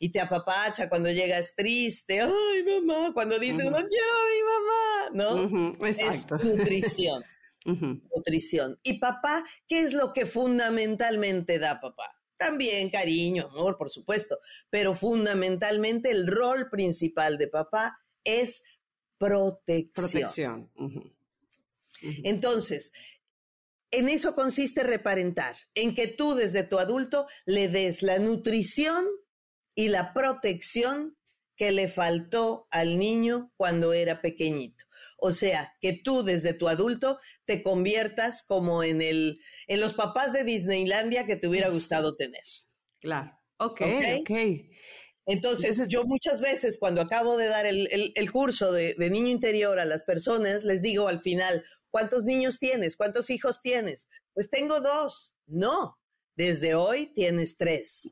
Y te apapacha cuando llegas triste, ay mamá, cuando dice uno, quiero a mi mamá, ¿no?
Exacto.
Es nutrición. <laughs> Nutrición. Y papá, ¿qué es lo que fundamentalmente da papá? También cariño, amor, por supuesto, pero fundamentalmente el rol principal de papá es protección.
Protección.
Entonces, en eso consiste reparentar, en que tú desde tu adulto le des la nutrición y la protección que le faltó al niño cuando era pequeñito. O sea, que tú desde tu adulto te conviertas como en el en los papás de Disneylandia que te hubiera gustado tener.
Claro. Ok, ok.
Entonces, yo muchas veces cuando acabo de dar el, curso de, niño interior a las personas, les digo al final, ¿cuántos niños tienes? ¿Cuántos hijos tienes? Pues tengo dos. No, desde hoy tienes tres.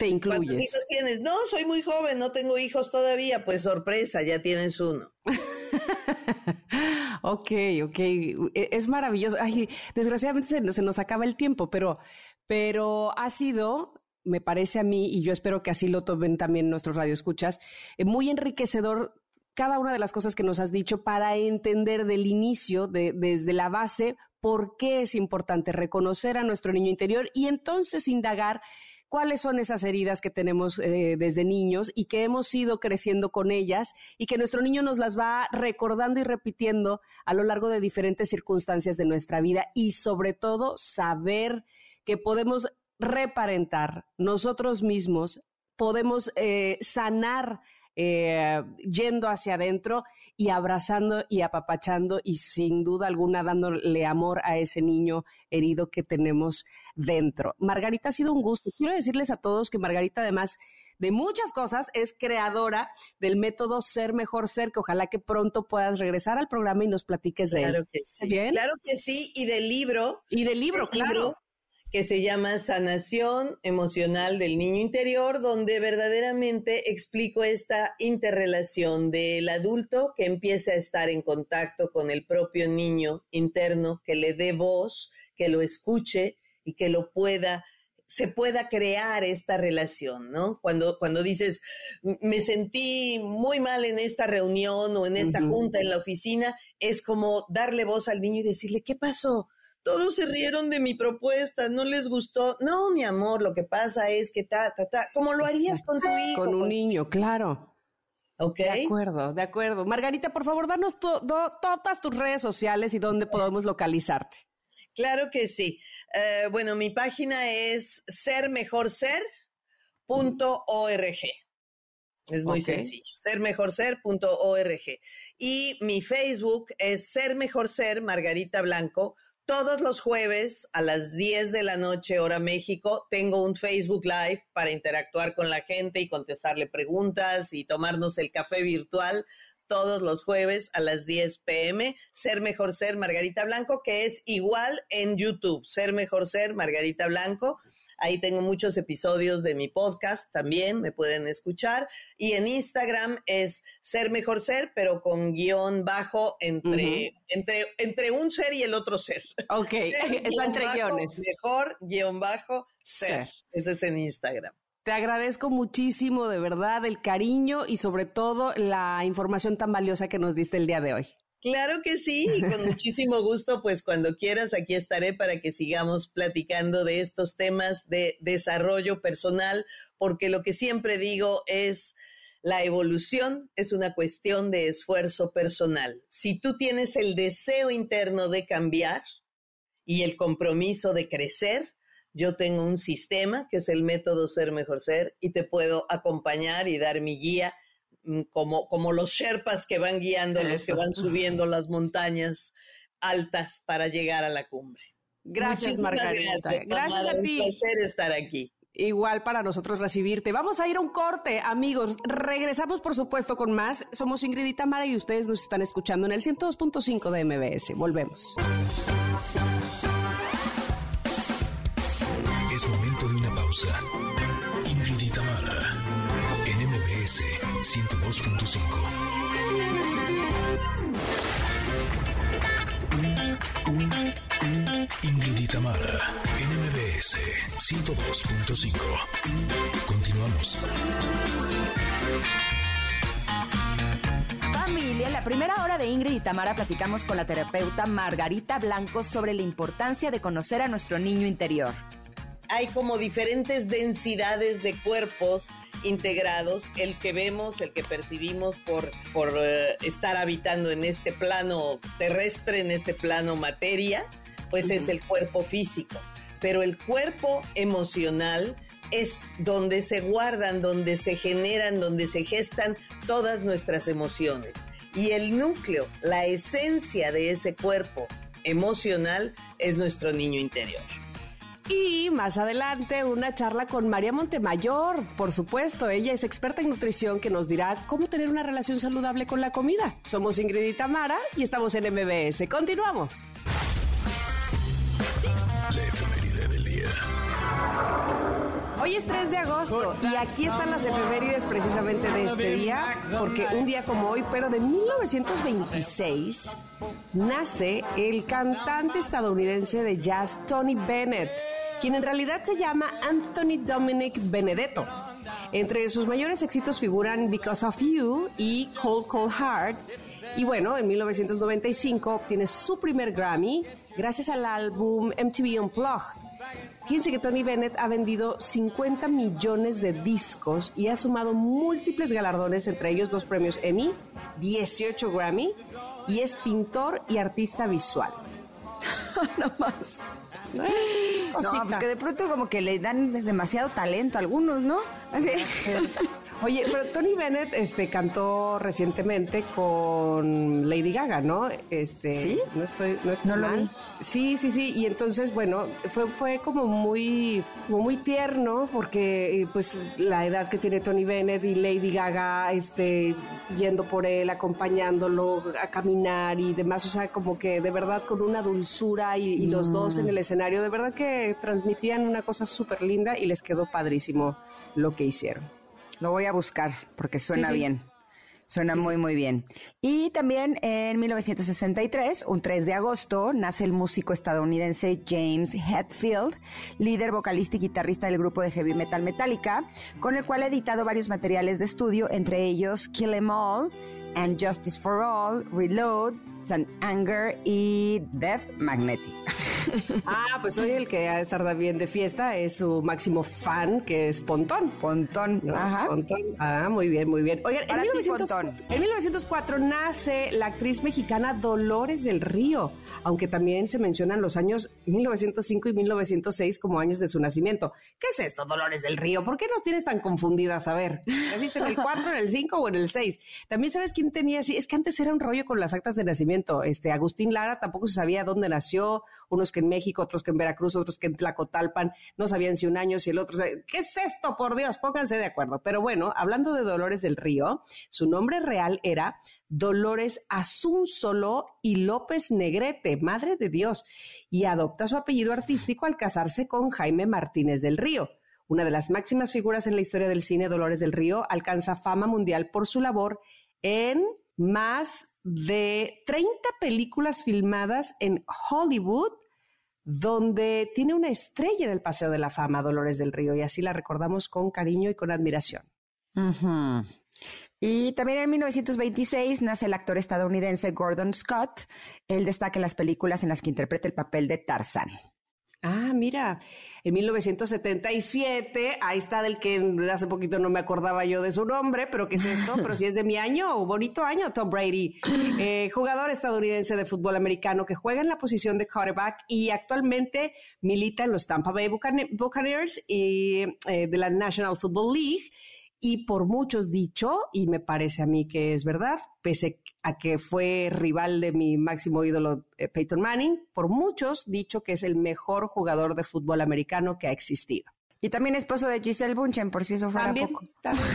Te incluyes.
¿Cuántos hijos tienes? No, soy muy joven, no tengo hijos todavía. Pues sorpresa, ya tienes uno. <laughs>
ok, ok. E, es maravilloso. Ay, desgraciadamente se, nos acaba el tiempo, pero, pero ha sido, me parece a mí, y yo espero que así lo tomen también nuestros radioescuchas, eh, muy enriquecedor cada una de las cosas que nos has dicho para entender del inicio, desde la base, por qué es importante reconocer a nuestro niño interior y entonces indagar cuáles son esas heridas que tenemos eh, desde niños y que hemos ido creciendo con ellas y que nuestro niño nos las va recordando y repitiendo a lo largo de diferentes circunstancias de nuestra vida y sobre todo saber que podemos reparentar nosotros mismos, podemos eh, sanar eh, yendo hacia adentro y abrazando y apapachando y sin duda alguna dándole amor a ese niño herido que tenemos dentro. Margarita, ha sido un gusto. Quiero decirles a todos que Margarita además de muchas cosas, es creadora del método Ser Mejor Ser, que ojalá que pronto puedas regresar al programa y nos platiques de
claro Que sí. Claro que sí, y del libro.
Y del libro, claro.
Que se llama Sanación Emocional del Niño Interior, donde verdaderamente explico esta interrelación del adulto que empieza a estar en contacto con el propio niño interno, que le dé voz, que lo escuche y que lo pueda se pueda crear esta relación, ¿no? Cuando, cuando dices, me sentí muy mal en esta reunión o en esta junta en la oficina, es como darle voz al niño y decirle, ¿qué pasó? Todos se rieron de mi propuesta, no les gustó. No, mi amor, lo que pasa es que ta, ta, ta, como lo harías con tu hijo.
Con un niño, claro.
Ok.
De acuerdo, de acuerdo. Margarita, por favor, danos todas tus redes sociales y dónde podemos localizarte.
Claro que sí. Eh, bueno, mi página es sermejorser.org. Es muy sencillo, sermejorser.org. Y mi Facebook es Ser Mejor Ser, Margarita Blanco. Todos los jueves a las 10 de la noche, hora México, tengo un Facebook Live para interactuar con la gente y contestarle preguntas y tomarnos el café virtual todos los jueves a las 10 pm. Ser Mejor Ser Margarita Blanco, que es igual en YouTube. Ser Mejor Ser Margarita Blanco. Ahí tengo muchos episodios de mi podcast también, me pueden escuchar. Y en Instagram es Ser Mejor Ser, pero con guion bajo entre, entre, entre un ser y el otro ser.
Ok, <laughs> <laughs> está entre guiones.
Mejor guion bajo ser. Ese es en Instagram.
Te agradezco muchísimo, de verdad, el cariño y sobre todo la información tan valiosa que nos diste el día de hoy.
Claro que sí, con <laughs> muchísimo gusto, pues cuando quieras aquí estaré para que sigamos platicando de estos temas de desarrollo personal, porque lo que siempre digo es, la evolución es una cuestión de esfuerzo personal. Si tú tienes el deseo interno de cambiar y el compromiso de crecer, yo tengo un sistema que es el método Ser Mejor Ser y te puedo acompañar y dar mi guía como, como los Sherpas que van guiando, los que van <laughs> subiendo las montañas altas para llegar a la cumbre.
Gracias, Margarita. Gracias, gracias a ti.
Un placer estar aquí.
Igual para nosotros recibirte. Vamos a ir a un corte, amigos. Regresamos, por supuesto, con más. Somos Ingrid y Tamara y ustedes nos están escuchando en el 102.5 de MBS. Volvemos.
Ingrid Ingrid y Tamara, en MBS 102.5. Continuamos.
Familia, en la primera hora de Ingrid y Tamara platicamos con la terapeuta Margarita Blanco sobre la importancia de conocer a nuestro niño interior
hay como diferentes densidades de cuerpos integrados, el que vemos, el que percibimos por, por eh, estar habitando en este plano terrestre, en este plano materia, pues es el cuerpo físico. Pero el cuerpo emocional es donde se guardan, donde se generan, donde se gestan todas nuestras emociones. Y el núcleo, la esencia de ese cuerpo emocional es nuestro niño interior.
Y más adelante una charla con María Montemayor, por supuesto, ella es experta en nutrición que nos dirá cómo tener una relación saludable con la comida. Somos Ingrid y Tamara y estamos en MBS. Continuamos. Hoy es 3 de agosto y aquí están las efemérides precisamente de este día, porque un día como hoy, pero de 1926, nace el cantante estadounidense de jazz Tony Bennett quien en realidad se llama Anthony Dominic Benedetto. Entre sus mayores éxitos figuran Because of You y Cold Cold Heart. Y bueno, en 1995 obtiene su primer Grammy gracias al álbum MTV Unplugged. Fíjense que Tony Bennett ha vendido 50 millones de discos y ha sumado múltiples galardones, entre ellos dos premios Emmy, 18 Grammy, y es pintor y artista visual. <laughs>
Nada más. No, pues que de pronto como que le dan demasiado talento a algunos, ¿no? Así. <laughs>
Oye, pero Tony Bennett este, cantó recientemente con Lady Gaga, ¿no? Este,
¿Sí?
No estoy, no estoy
No lo vi.
Sí, sí, sí. Y entonces, bueno, fue, fue como muy, como muy tierno porque, eh, pues, la edad que tiene Tony Bennett y Lady Gaga, este, yendo por él, acompañándolo a caminar y demás. O sea, como que de verdad con una dulzura y, y los dos en el escenario, de verdad que transmitían una cosa súper linda y les quedó padrísimo lo que hicieron.
Lo voy a buscar porque suena
Sí, sí.
bien. Suena muy, muy bien. Y también en 1963, un 3 de agosto, nace el músico estadounidense James Hetfield, líder vocalista y guitarrista del grupo de heavy metal Metallica, con el cual ha editado varios materiales de estudio, entre ellos Kill 'Em All, And Justice for All, Reload, St. Anger y Death Magnetic. <laughs>
Ah, pues hoy el que ha de estar bien de fiesta es su máximo fan, que es Pontón.
Pontón.
¿no?
Ajá.
Pontón. Ah, muy bien, muy bien. Oigan, en,
Para ti,
1900
Pontón.
en 1904 nace la actriz mexicana Dolores del Río, aunque también se mencionan los años 1905 y 1906 como años de su nacimiento. ¿Qué es esto, Dolores del Río? ¿Por qué nos tienes tan confundidas? A ver, ¿naciste en el 4, en el 5 o en el 6? También sabes quién tenía así, es que antes era un rollo con las actas de nacimiento. Este Agustín Lara tampoco se sabía dónde nació, unos que en México, otros que en Veracruz, otros que en Tlacotalpan, no sabían si un año, si el otro. ¿Qué es esto? Por Dios, pónganse de acuerdo. Pero bueno, hablando de Dolores del Río, su nombre real era Dolores Asunzolo y López Negrete, madre de Dios, y adopta su apellido artístico al casarse con Jaime Martínez del Río. Una de las máximas figuras en la historia del cine, Dolores del Río, alcanza fama mundial por su labor en más de 30 películas filmadas en Hollywood, donde tiene una estrella en el Paseo de la Fama, Dolores del Río, y así la recordamos con cariño y con admiración.
Y también en 1926 nace el actor estadounidense Gordon Scott. Él destaca en las películas en las que interpreta el papel de Tarzán.
Ah, mira, en 1977, ahí está del que hace poquito no me acordaba yo de su nombre, pero ¿qué es esto? Pero si es de mi año, bonito año, Tom Brady, eh, jugador estadounidense de fútbol americano que juega en la posición de quarterback y actualmente milita en los Tampa Bay Buccaneers eh, de la National Football League. Y por muchos dicho, y me parece a mí que es verdad, pese a que fue rival de mi máximo ídolo eh, Peyton Manning, por muchos dicho que es el mejor jugador de fútbol americano que ha existido.
Y también esposo de Giselle Bunchen, por si eso fuera
También,
poco.
también,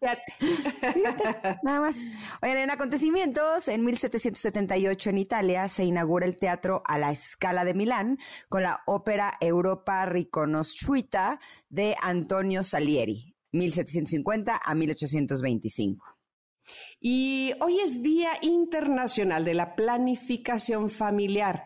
fíjate, <laughs> fíjate.
Nada más. Oigan, en acontecimientos, en 1778 en Italia se inaugura el teatro a la Scala de Milán con la ópera Europa Riconosciuta de Antonio Salieri, 1750 a 1825.
Y hoy es Día Internacional de la Planificación Familiar.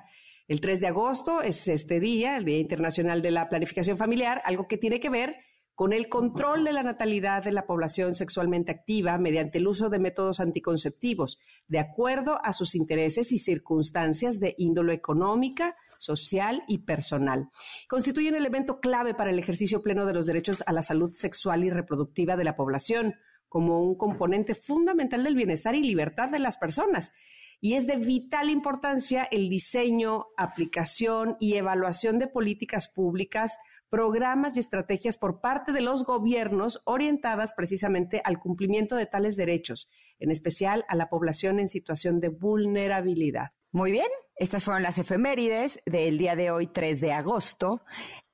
El 3 de agosto es este día, el Día Internacional de la Planificación Familiar, algo que tiene que ver con el control de la natalidad de la población sexualmente activa mediante el uso de métodos anticonceptivos, de acuerdo a sus intereses y circunstancias de índole económica, social y personal. Constituye un elemento clave para el ejercicio pleno de los derechos a la salud sexual y reproductiva de la población, como un componente fundamental del bienestar y libertad de las personas. Y es de vital importancia el diseño, aplicación y evaluación de políticas públicas, programas y estrategias por parte de los gobiernos orientadas precisamente al cumplimiento de tales derechos, en especial a la población en situación de vulnerabilidad.
Muy bien, estas fueron las efemérides del día de hoy, 3 de agosto.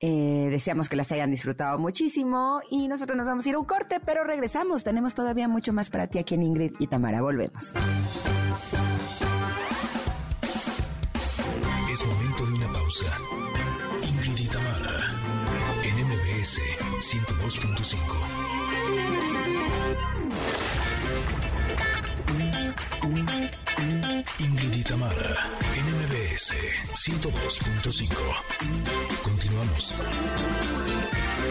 Eh, deseamos que las hayan disfrutado muchísimo y nosotros nos vamos a ir a un corte, pero regresamos. Tenemos todavía mucho más para ti aquí en Ingrid y Tamara. Volvemos.
Es momento de una pausa. Ingrid y Tamara, en MBS 102.5. Ingrid y Tamara, en MBS 102.5. Continuamos.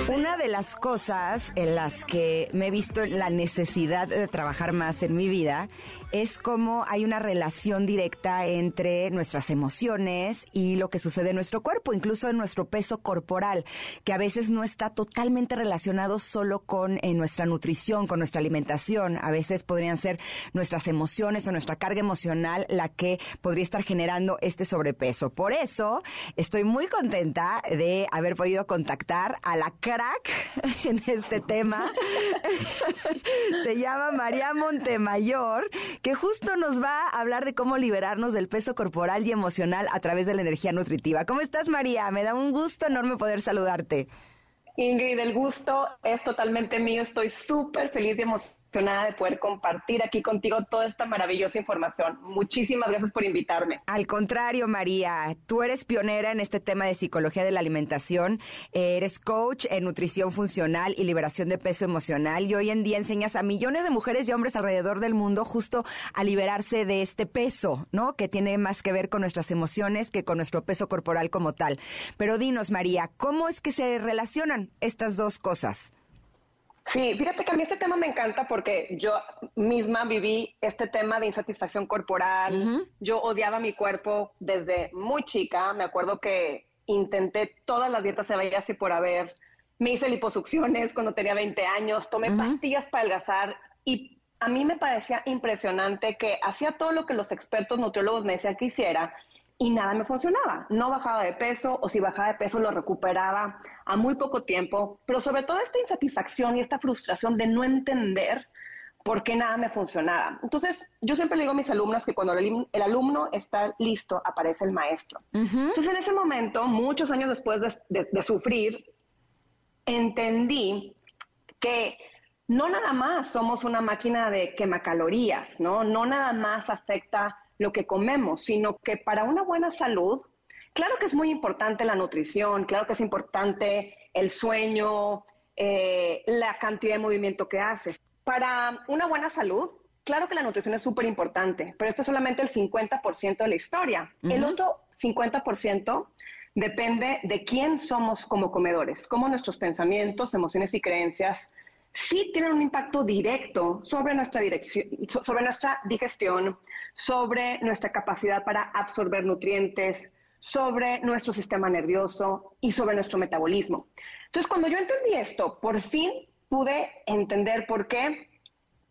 Una de las cosas en las que me he visto la necesidad de trabajar más en mi vida es cómo hay una relación directa entre nuestras emociones y lo que sucede en nuestro cuerpo, incluso en nuestro peso corporal, que a veces no está totalmente relacionado solo con eh, nuestra nutrición, con nuestra alimentación. A veces podrían ser nuestras emociones o nuestra carga emocional la que podría estar generando este sobrepeso. Por eso estoy muy contenta de haber podido contactar a la crack <laughs> en este tema. <laughs> Se llama María Montemayor, que justo nos va a hablar de cómo liberarnos del peso corporal y emocional a través de la energía nutritiva. ¿Cómo estás, María? Me da un gusto enorme poder saludarte.
Ingrid, el gusto es totalmente mío. Estoy súper feliz y emocionada de poder compartir aquí contigo toda esta maravillosa información. Muchísimas gracias por invitarme.
Al contrario, María, tú eres pionera en este tema de psicología de la alimentación, eres coach en nutrición funcional y liberación de peso emocional y hoy en día enseñas a millones de mujeres y hombres alrededor del mundo justo a liberarse de este peso, ¿no? Que tiene más que ver con nuestras emociones que con nuestro peso corporal como tal. Pero dinos, María, ¿cómo es que se relacionan estas dos cosas?
Sí, fíjate que a mí este tema me encanta porque yo misma viví este tema de insatisfacción corporal. Yo odiaba mi cuerpo desde muy chica. Me acuerdo que intenté todas las dietas veía así por haber. Me hice liposucciones cuando tenía 20 años, tomé pastillas para adelgazar y a mí me parecía impresionante que hacía todo lo que los expertos nutriólogos me decían que hiciera y nada me funcionaba. No bajaba de peso o si bajaba de peso lo recuperaba a muy poco tiempo, pero sobre todo esta insatisfacción y esta frustración de no entender por qué nada me funcionaba. Entonces, yo siempre le digo a mis alumnas que cuando el, alumno está listo, aparece el maestro. Entonces, en ese momento, muchos años después de sufrir, entendí que no nada más somos una máquina de quemacalorías, ¿no? No nada más afecta lo que comemos, sino que para una buena salud, claro que es muy importante la nutrición, claro que es importante el sueño, eh, la cantidad de movimiento que haces. Para una buena salud, claro que la nutrición es súper importante, pero esto es solamente el 50% de la historia. El otro 50% depende de quién somos como comedores, cómo nuestros pensamientos, emociones y creencias sí tienen un impacto directo sobre nuestra, digestión, sobre nuestra capacidad para absorber nutrientes, sobre nuestro sistema nervioso y sobre nuestro metabolismo. Entonces, cuando yo entendí esto, por fin pude entender por qué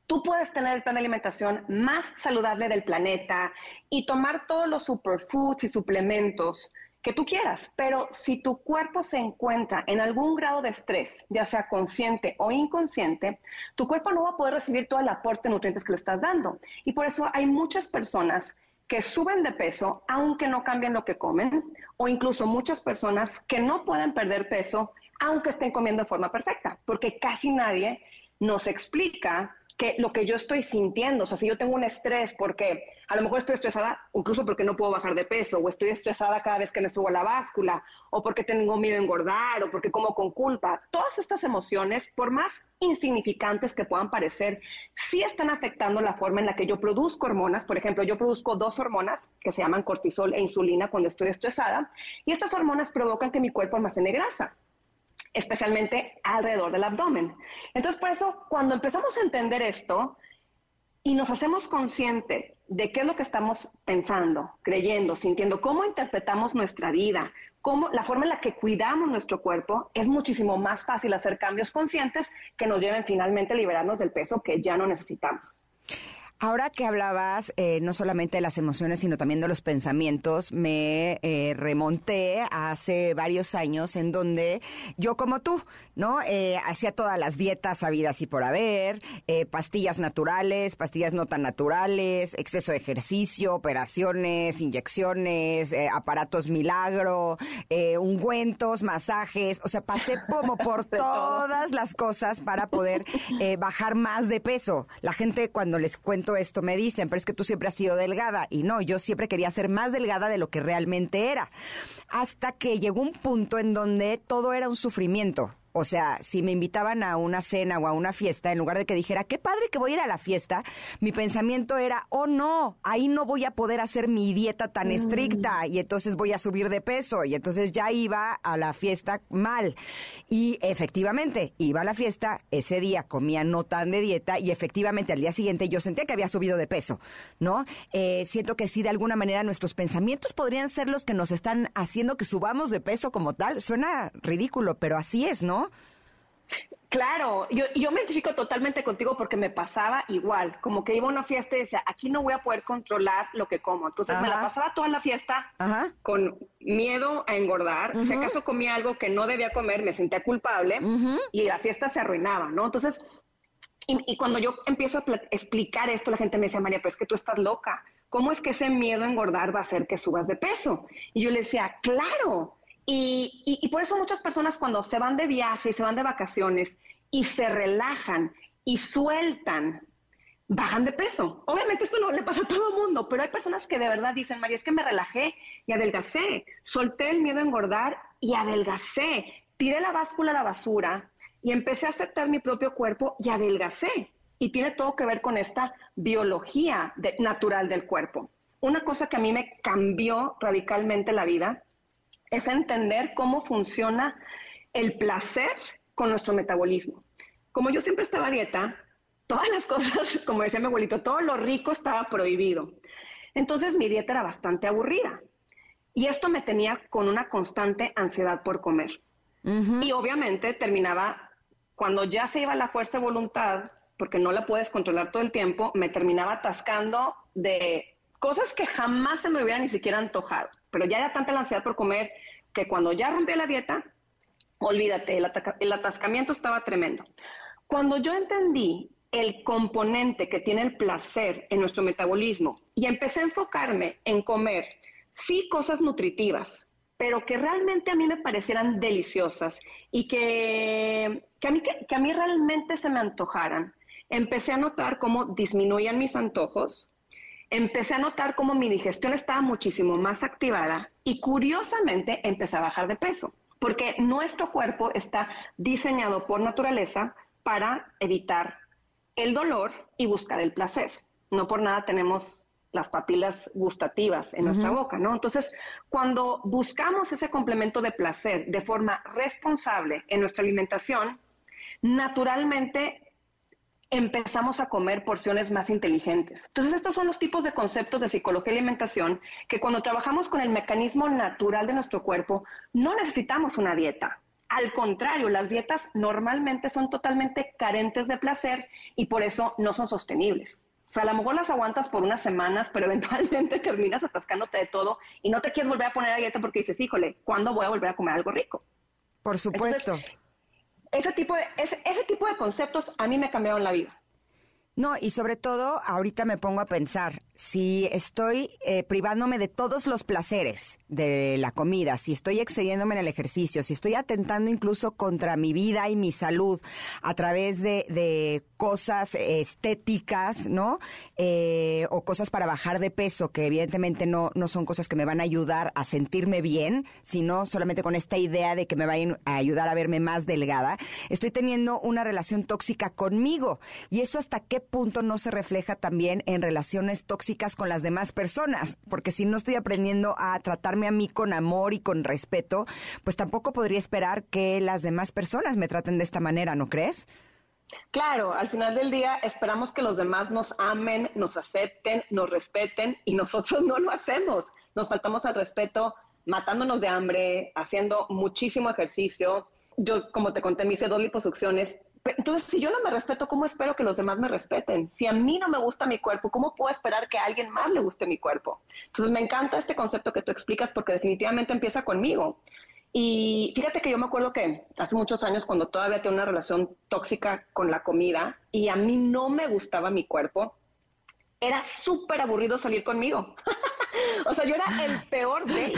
tú puedes tener el plan de alimentación más saludable del planeta y tomar todos los superfoods y suplementos que tú quieras, pero si tu cuerpo se encuentra en algún grado de estrés, ya sea consciente o inconsciente, tu cuerpo no va a poder recibir todo el aporte de nutrientes que le estás dando. Y por eso hay muchas personas que suben de peso aunque no cambien lo que comen, o incluso muchas personas que no pueden perder peso aunque estén comiendo de forma perfecta, porque casi nadie nos explica que lo que yo estoy sintiendo, o sea, si yo tengo un estrés porque a lo mejor estoy estresada incluso porque no puedo bajar de peso, o estoy estresada cada vez que me subo a la báscula, o porque tengo miedo a engordar, o porque como con culpa, todas estas emociones, por más insignificantes que puedan parecer, sí están afectando la forma en la que yo produzco hormonas. Por ejemplo, yo produzco dos hormonas que se llaman cortisol e insulina cuando estoy estresada, y estas hormonas provocan que mi cuerpo almacene grasa especialmente alrededor del abdomen. Entonces, por eso, cuando empezamos a entender esto y nos hacemos consciente de qué es lo que estamos pensando, creyendo, sintiendo, cómo interpretamos nuestra vida, cómo la forma en la que cuidamos nuestro cuerpo, es muchísimo más fácil hacer cambios conscientes que nos lleven finalmente a liberarnos del peso que ya no necesitamos.
Ahora que hablabas eh, no solamente de las emociones, sino también de los pensamientos, me eh, remonté hace varios años en donde yo como tú, ¿no? Eh, hacía todas las dietas habidas y por haber, pastillas naturales, pastillas no tan naturales, exceso de ejercicio, operaciones, inyecciones, aparatos milagro, ungüentos, masajes, o sea, pasé como <laughs> por todas las cosas para poder bajar más de peso. La gente cuando les cuento esto, me dicen, pero es que tú siempre has sido delgada. Y no, yo siempre quería ser más delgada de lo que realmente era. Hasta que llegó un punto en donde todo era un sufrimiento. O sea, si me invitaban a una cena o a una fiesta, en lugar de que dijera, qué padre que voy a ir a la fiesta, mi pensamiento era, oh no, ahí no voy a poder hacer mi dieta tan estricta y entonces voy a subir de peso. Y entonces ya iba a la fiesta mal. Y efectivamente, iba a la fiesta, ese día comía no tan de dieta y efectivamente al día siguiente yo sentía que había subido de peso, ¿no? Eh, siento que sí, de alguna manera nuestros pensamientos podrían ser los que nos están haciendo que subamos de peso como tal. Suena ridículo, pero así es, ¿no?
Claro, yo, yo me identifico totalmente contigo porque me pasaba igual, como que iba a una fiesta y decía, aquí no voy a poder controlar lo que como. Entonces me la pasaba toda la fiesta con miedo a engordar. Si acaso comía algo que no debía comer, me sentía culpable y la fiesta se arruinaba, ¿no? Entonces, y, cuando yo empiezo a explicar esto, la gente me decía, María, pero es que tú estás loca. ¿Cómo es que ese miedo a engordar va a hacer que subas de peso? Y yo le decía, claro, y, por eso muchas personas cuando se van de viaje se van de vacaciones y se relajan y sueltan, bajan de peso. Obviamente esto no le pasa a todo el mundo, pero hay personas que de verdad dicen, María, es que me relajé y adelgacé, solté el miedo a engordar y adelgacé, tiré la báscula a la basura y empecé a aceptar mi propio cuerpo y adelgacé. Y tiene todo que ver con esta biología natural del cuerpo. Una cosa que a mí me cambió radicalmente la vida es entender cómo funciona el placer con nuestro metabolismo. Como yo siempre estaba a dieta, todas las <laughs> cosas, como decía mi abuelito, todo lo rico estaba prohibido. Entonces mi dieta era bastante aburrida. Y esto me tenía con una constante ansiedad por comer. Y obviamente terminaba, cuando ya se iba la fuerza de voluntad, porque no la puedes controlar todo el tiempo, me terminaba atascando de cosas que jamás se me hubieran ni siquiera antojado pero ya era tanta la ansiedad por comer que cuando ya rompí la dieta, olvídate, el, atascamiento estaba tremendo. Cuando yo entendí el componente que tiene el placer en nuestro metabolismo y empecé a enfocarme en comer, sí, cosas nutritivas, pero que realmente a mí me parecieran deliciosas y que, que a mí realmente se me antojaran, empecé a notar cómo disminuían mis antojos, empecé a notar cómo mi digestión estaba muchísimo más activada y curiosamente empecé a bajar de peso, porque nuestro cuerpo está diseñado por naturaleza para evitar el dolor y buscar el placer. No por nada tenemos las papilas gustativas en nuestra boca, ¿no? Entonces, cuando buscamos ese complemento de placer de forma responsable en nuestra alimentación, naturalmente empezamos a comer porciones más inteligentes. Entonces, estos son los tipos de conceptos de psicología y alimentación que cuando trabajamos con el mecanismo natural de nuestro cuerpo, no necesitamos una dieta. Al contrario, las dietas normalmente son totalmente carentes de placer y por eso no son sostenibles. O sea, a lo mejor las aguantas por unas semanas, pero <laughs> eventualmente terminas atascándote de todo y no te quieres volver a poner a dieta porque dices, híjole, ¿cuándo voy a volver a comer algo rico?
Por supuesto
ese tipo de, ese, ese tipo de conceptos a mí me cambiaron la vida.
No, y sobre todo, ahorita me pongo a pensar, si estoy eh, privándome de todos los placeres de la comida, si estoy excediéndome en el ejercicio, si estoy atentando incluso contra mi vida y mi salud a través de, cosas estéticas, ¿no? Eh, o cosas para bajar de peso, que evidentemente no, no son cosas que me van a ayudar a sentirme bien, sino solamente con esta idea de que me vayan a ayudar a verme más delgada, estoy teniendo una relación tóxica conmigo. Y eso hasta qué punto no se refleja también en relaciones tóxicas con las demás personas, porque si no estoy aprendiendo a tratarme a mí con amor y con respeto, pues tampoco podría esperar que las demás personas me traten de esta manera, ¿no crees?
Claro, al final del día esperamos que los demás nos amen, nos acepten, nos respeten y nosotros <laughs> no lo hacemos. Nos faltamos al respeto matándonos de hambre, haciendo muchísimo ejercicio. Yo, como te conté, me hice dos liposucciones entonces, si yo no me respeto, ¿cómo espero que los demás me respeten? Si a mí no me gusta mi cuerpo, ¿cómo puedo esperar que a alguien más le guste mi cuerpo? Entonces, me encanta este concepto que tú explicas porque definitivamente empieza conmigo. Y fíjate que yo me acuerdo que hace muchos años, cuando todavía tenía una relación tóxica con la comida y a mí no me gustaba mi cuerpo, era súper aburrido salir conmigo. <laughs> o sea, yo era el peor de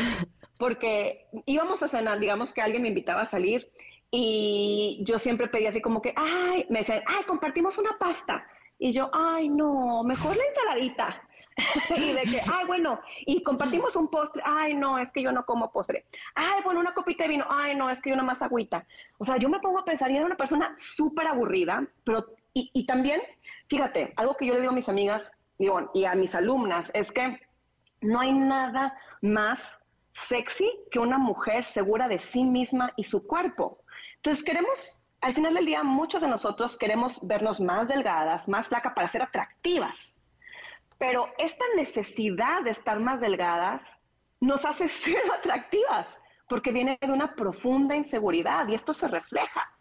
porque íbamos a cenar, digamos que alguien me invitaba a salir y yo siempre pedía así como que, ay, me decían, ay, compartimos una pasta. Y yo, ay, no, mejor la ensaladita. <laughs> y de que, ay, bueno, y compartimos un postre, ay, no, es que yo no como postre. Ay, bueno, una copita de vino, ay, no, es que yo no más agüita. O sea, yo me pongo a pensar, y era una persona súper aburrida, pero, y, y, también, fíjate, algo que yo le digo a mis amigas y a mis alumnas es que no hay nada más sexy que una mujer segura de sí misma y su cuerpo. Entonces queremos, al final del día, muchos de nosotros queremos vernos más delgadas, más flacas para ser atractivas. Pero esta necesidad de estar más delgadas nos hace <laughs> ser atractivas, porque viene de una profunda inseguridad y esto se refleja.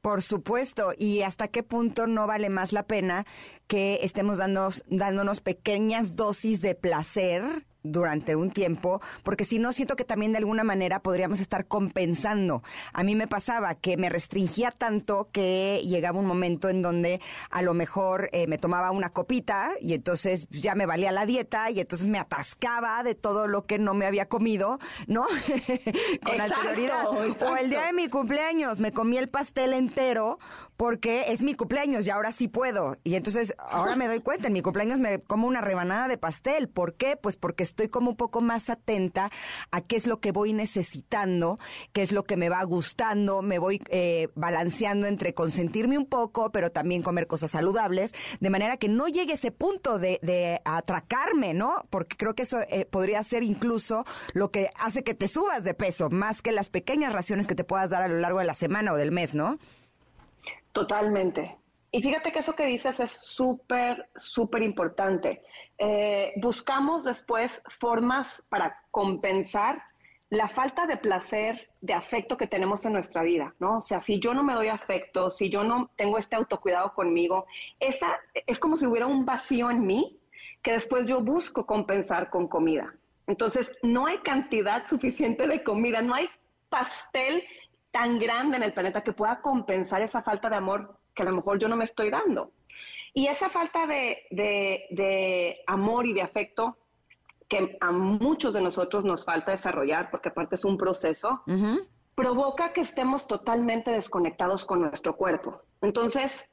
Por supuesto, y hasta qué punto no vale más la pena que estemos dándonos pequeñas dosis de placer durante un tiempo, porque si no siento que también de alguna manera podríamos estar compensando. A mí me pasaba que me restringía tanto que llegaba un momento en donde a lo mejor eh, me tomaba una copita y entonces ya me valía la dieta y entonces me atascaba de todo lo que no me había comido, ¿no? <laughs> Con anterioridad. O el día de mi cumpleaños me comí el pastel entero porque es mi cumpleaños y ahora sí puedo. Y entonces ahora me doy cuenta, en mi cumpleaños me como una rebanada de pastel. ¿Por qué? Pues porque estoy como un poco más atenta a qué es lo que voy necesitando, qué es lo que me va gustando, me voy eh, balanceando entre consentirme un poco, pero también comer cosas saludables, de manera que no llegue ese punto de, atracarme, ¿no? Porque creo que eso eh, podría ser incluso lo que hace que te subas de peso, más que las pequeñas raciones que te puedas dar a lo largo de la semana o del mes, ¿no?
Totalmente. Y fíjate que eso que dices es súper, súper importante. Eh, buscamos después formas para compensar la falta de placer, de afecto que tenemos en nuestra vida, ¿no? O sea, si yo no me doy afecto, si yo no tengo este autocuidado conmigo, esa es como si hubiera un vacío en mí que después yo busco compensar con comida. Entonces, no hay cantidad suficiente de comida, no hay pastel tan grande en el planeta que pueda compensar esa falta de amor que a lo mejor yo no me estoy dando. Y esa falta de, amor y de afecto que a muchos de nosotros nos falta desarrollar, porque aparte es un proceso, provoca que estemos totalmente desconectados con nuestro cuerpo. Entonces,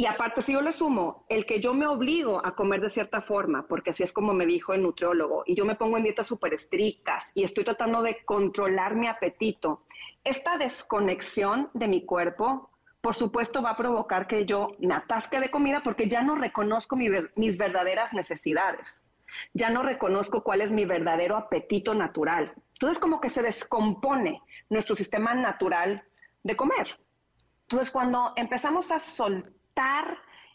y aparte, si yo le sumo el que yo me obligo a comer de cierta forma, porque así es como me dijo el nutriólogo, y yo me pongo en dietas súper estrictas y estoy tratando de controlar mi apetito, esta desconexión de mi cuerpo por supuesto va a provocar que yo me atasque de comida porque ya no reconozco mis verdaderas necesidades, ya no reconozco cuál es mi verdadero apetito natural. Entonces como que se descompone nuestro sistema natural de comer. Entonces cuando empezamos a soltar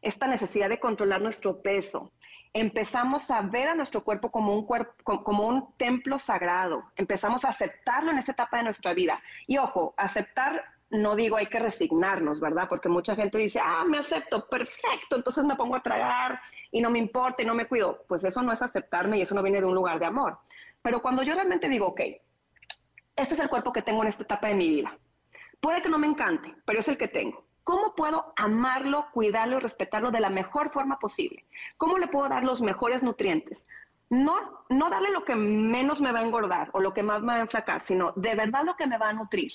esta necesidad de controlar nuestro peso, empezamos a ver a nuestro cuerpo como un, cuerpo, como un templo sagrado, empezamos a aceptarlo en esa etapa de nuestra vida. Y ojo, aceptar no digo hay que resignarnos, ¿verdad? Porque mucha gente dice, ah, me acepto, perfecto, entonces me pongo a tragar y no me importa y no me cuido. Pues eso no es aceptarme y eso no viene de un lugar de amor. Pero cuando yo realmente digo, ok, este es el cuerpo que tengo en esta etapa de mi vida. Puede que no me encante, pero es el que tengo. ¿Cómo puedo amarlo, cuidarlo y respetarlo de la mejor forma posible? ¿Cómo le puedo dar los mejores nutrientes? No, no darle lo que menos me va a engordar o lo que más me va a enflacar, sino de verdad lo que me va a nutrir.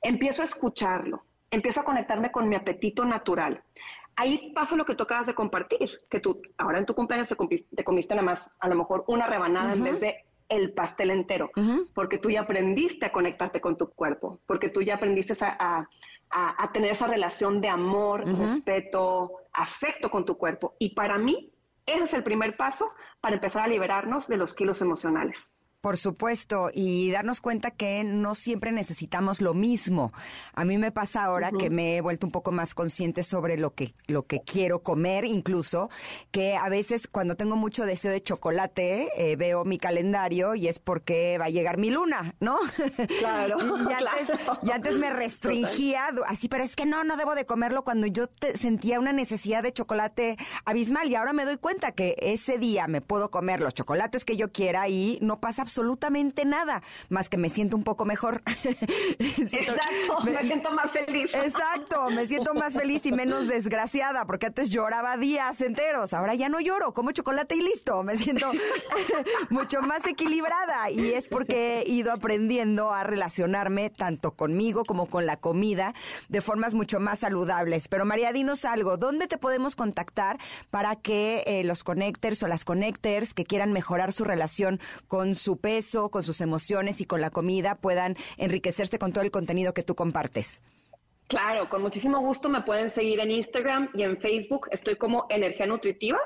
Empiezo a escucharlo, empiezo a conectarme con mi apetito natural. Ahí pasa lo que tú acabas de compartir, que tú ahora en tu cumpleaños te, comiste nada más a lo mejor una rebanada en vez de el pastel entero, porque tú ya aprendiste a conectarte con tu cuerpo, porque tú ya aprendiste a, tener esa relación de amor, respeto, afecto con tu cuerpo. Y para mí, ese es el primer paso para empezar a liberarnos de los kilos emocionales.
Por supuesto, y darnos cuenta que no siempre necesitamos lo mismo. A mí me pasa ahora que me he vuelto un poco más consciente sobre lo que, lo que quiero comer, incluso, que a veces cuando tengo mucho deseo de chocolate, eh, veo mi calendario y es porque va a llegar mi luna, ¿no?
Claro. <laughs>
y, <laughs> antes, me restringía así, pero es que no, no debo de comerlo cuando yo sentía una necesidad de chocolate abismal y ahora me doy cuenta que ese día me puedo comer los chocolates que yo quiera y no pasa absolutamente nada, más que me siento un poco mejor. <laughs>
Exacto, me, siento más feliz.
Exacto, me siento más feliz y menos desgraciada, porque antes lloraba días enteros, ahora ya no lloro, como chocolate y listo, me siento <laughs> mucho más equilibrada y es porque he ido aprendiendo a relacionarme tanto conmigo como con la comida de formas mucho más saludables. Pero María, dinos algo, ¿dónde te podemos contactar para que eh, los connectors o las connectors que quieran mejorar su relación con su peso, con sus emociones y con la comida puedan enriquecerse con todo el contenido que tú compartes.
Claro, con muchísimo gusto me pueden seguir en Instagram y en Facebook. Estoy como Energía Nutritiva.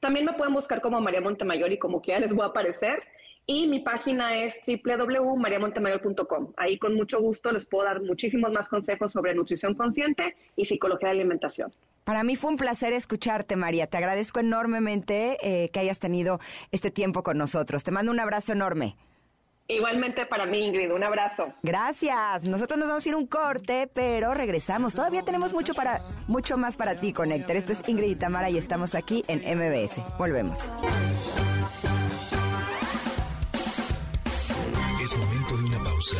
También me pueden buscar como María Montemayor y como quiera les voy a aparecer. Y mi página es www.mariamontemayor.com. Ahí con mucho gusto les puedo dar muchísimos más consejos sobre nutrición consciente y psicología de alimentación.
Para mí fue un placer escucharte, María. Te agradezco enormemente eh, que hayas tenido este tiempo con nosotros. Te mando un abrazo enorme.
Igualmente para mí, Ingrid, un abrazo.
Gracias. Nosotros nos vamos a ir un corte, pero regresamos. Todavía tenemos mucho para mucho más para ti, Connector. Esto es Ingrid y Tamara y estamos aquí en MBS. Volvemos.
Es momento de una pausa.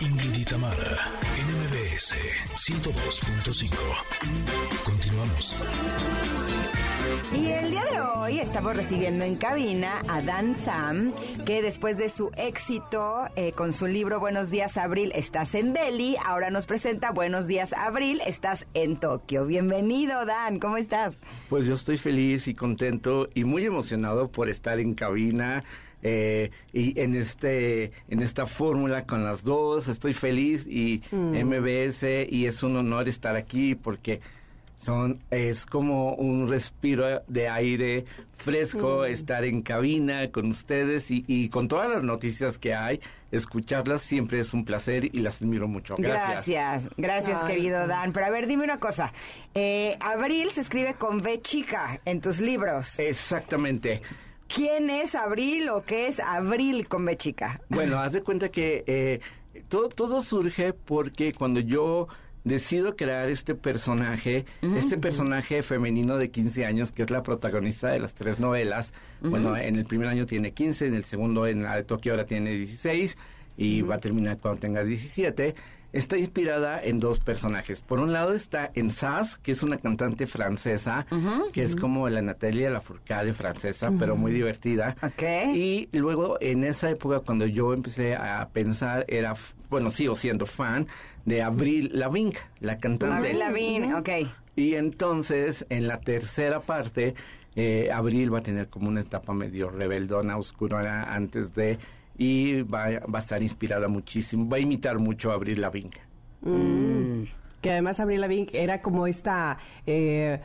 Ingrid y Tamara, NMBS 102.5. Continuamos.
Y el día de hoy estamos recibiendo en cabina a Dan Sam, que después de su éxito eh, con su libro Buenos días Abril, estás en Delhi, ahora nos presenta Buenos días Abril, estás en Tokio. Bienvenido Dan, ¿cómo estás?
Pues yo estoy feliz y contento y muy emocionado por estar en cabina eh, y en este en esta fórmula con las dos estoy feliz y MBS mm. y es un honor estar aquí porque son es como un respiro de aire fresco mm. estar en cabina con ustedes y, con todas las noticias que hay escucharlas siempre es un placer y las admiro mucho.
Gracias. Gracias, gracias querido Dan. Pero a ver dime una cosa. Eh, Abril se escribe con B chica en tus libros.
Exactamente
¿Quién es Abril o qué es Abril con B chica?
Bueno, haz de cuenta que eh, todo, todo surge porque cuando yo decido crear este personaje, este personaje femenino de 15 años, que es la protagonista de las tres novelas. Bueno, en el primer año tiene 15, en el segundo, en la de Tokio, ahora tiene 16 y va a terminar cuando tenga 17 está inspirada en dos personajes. Por un lado está en Sass, que es una cantante francesa, que es como la Natalia Lafourcade francesa, pero muy divertida. Y luego en esa época cuando yo empecé a pensar, era, bueno, sigo siendo fan de Avril Lavigne, la cantante.
Avril Lavigne, ok.
Y entonces en la tercera parte, eh, Abril va a tener como una etapa medio rebeldona, oscura antes de y va, va, a estar inspirada muchísimo, va a imitar mucho a Abril Lavigne.
Mm. Que además Abril Lavigne era como esta eh,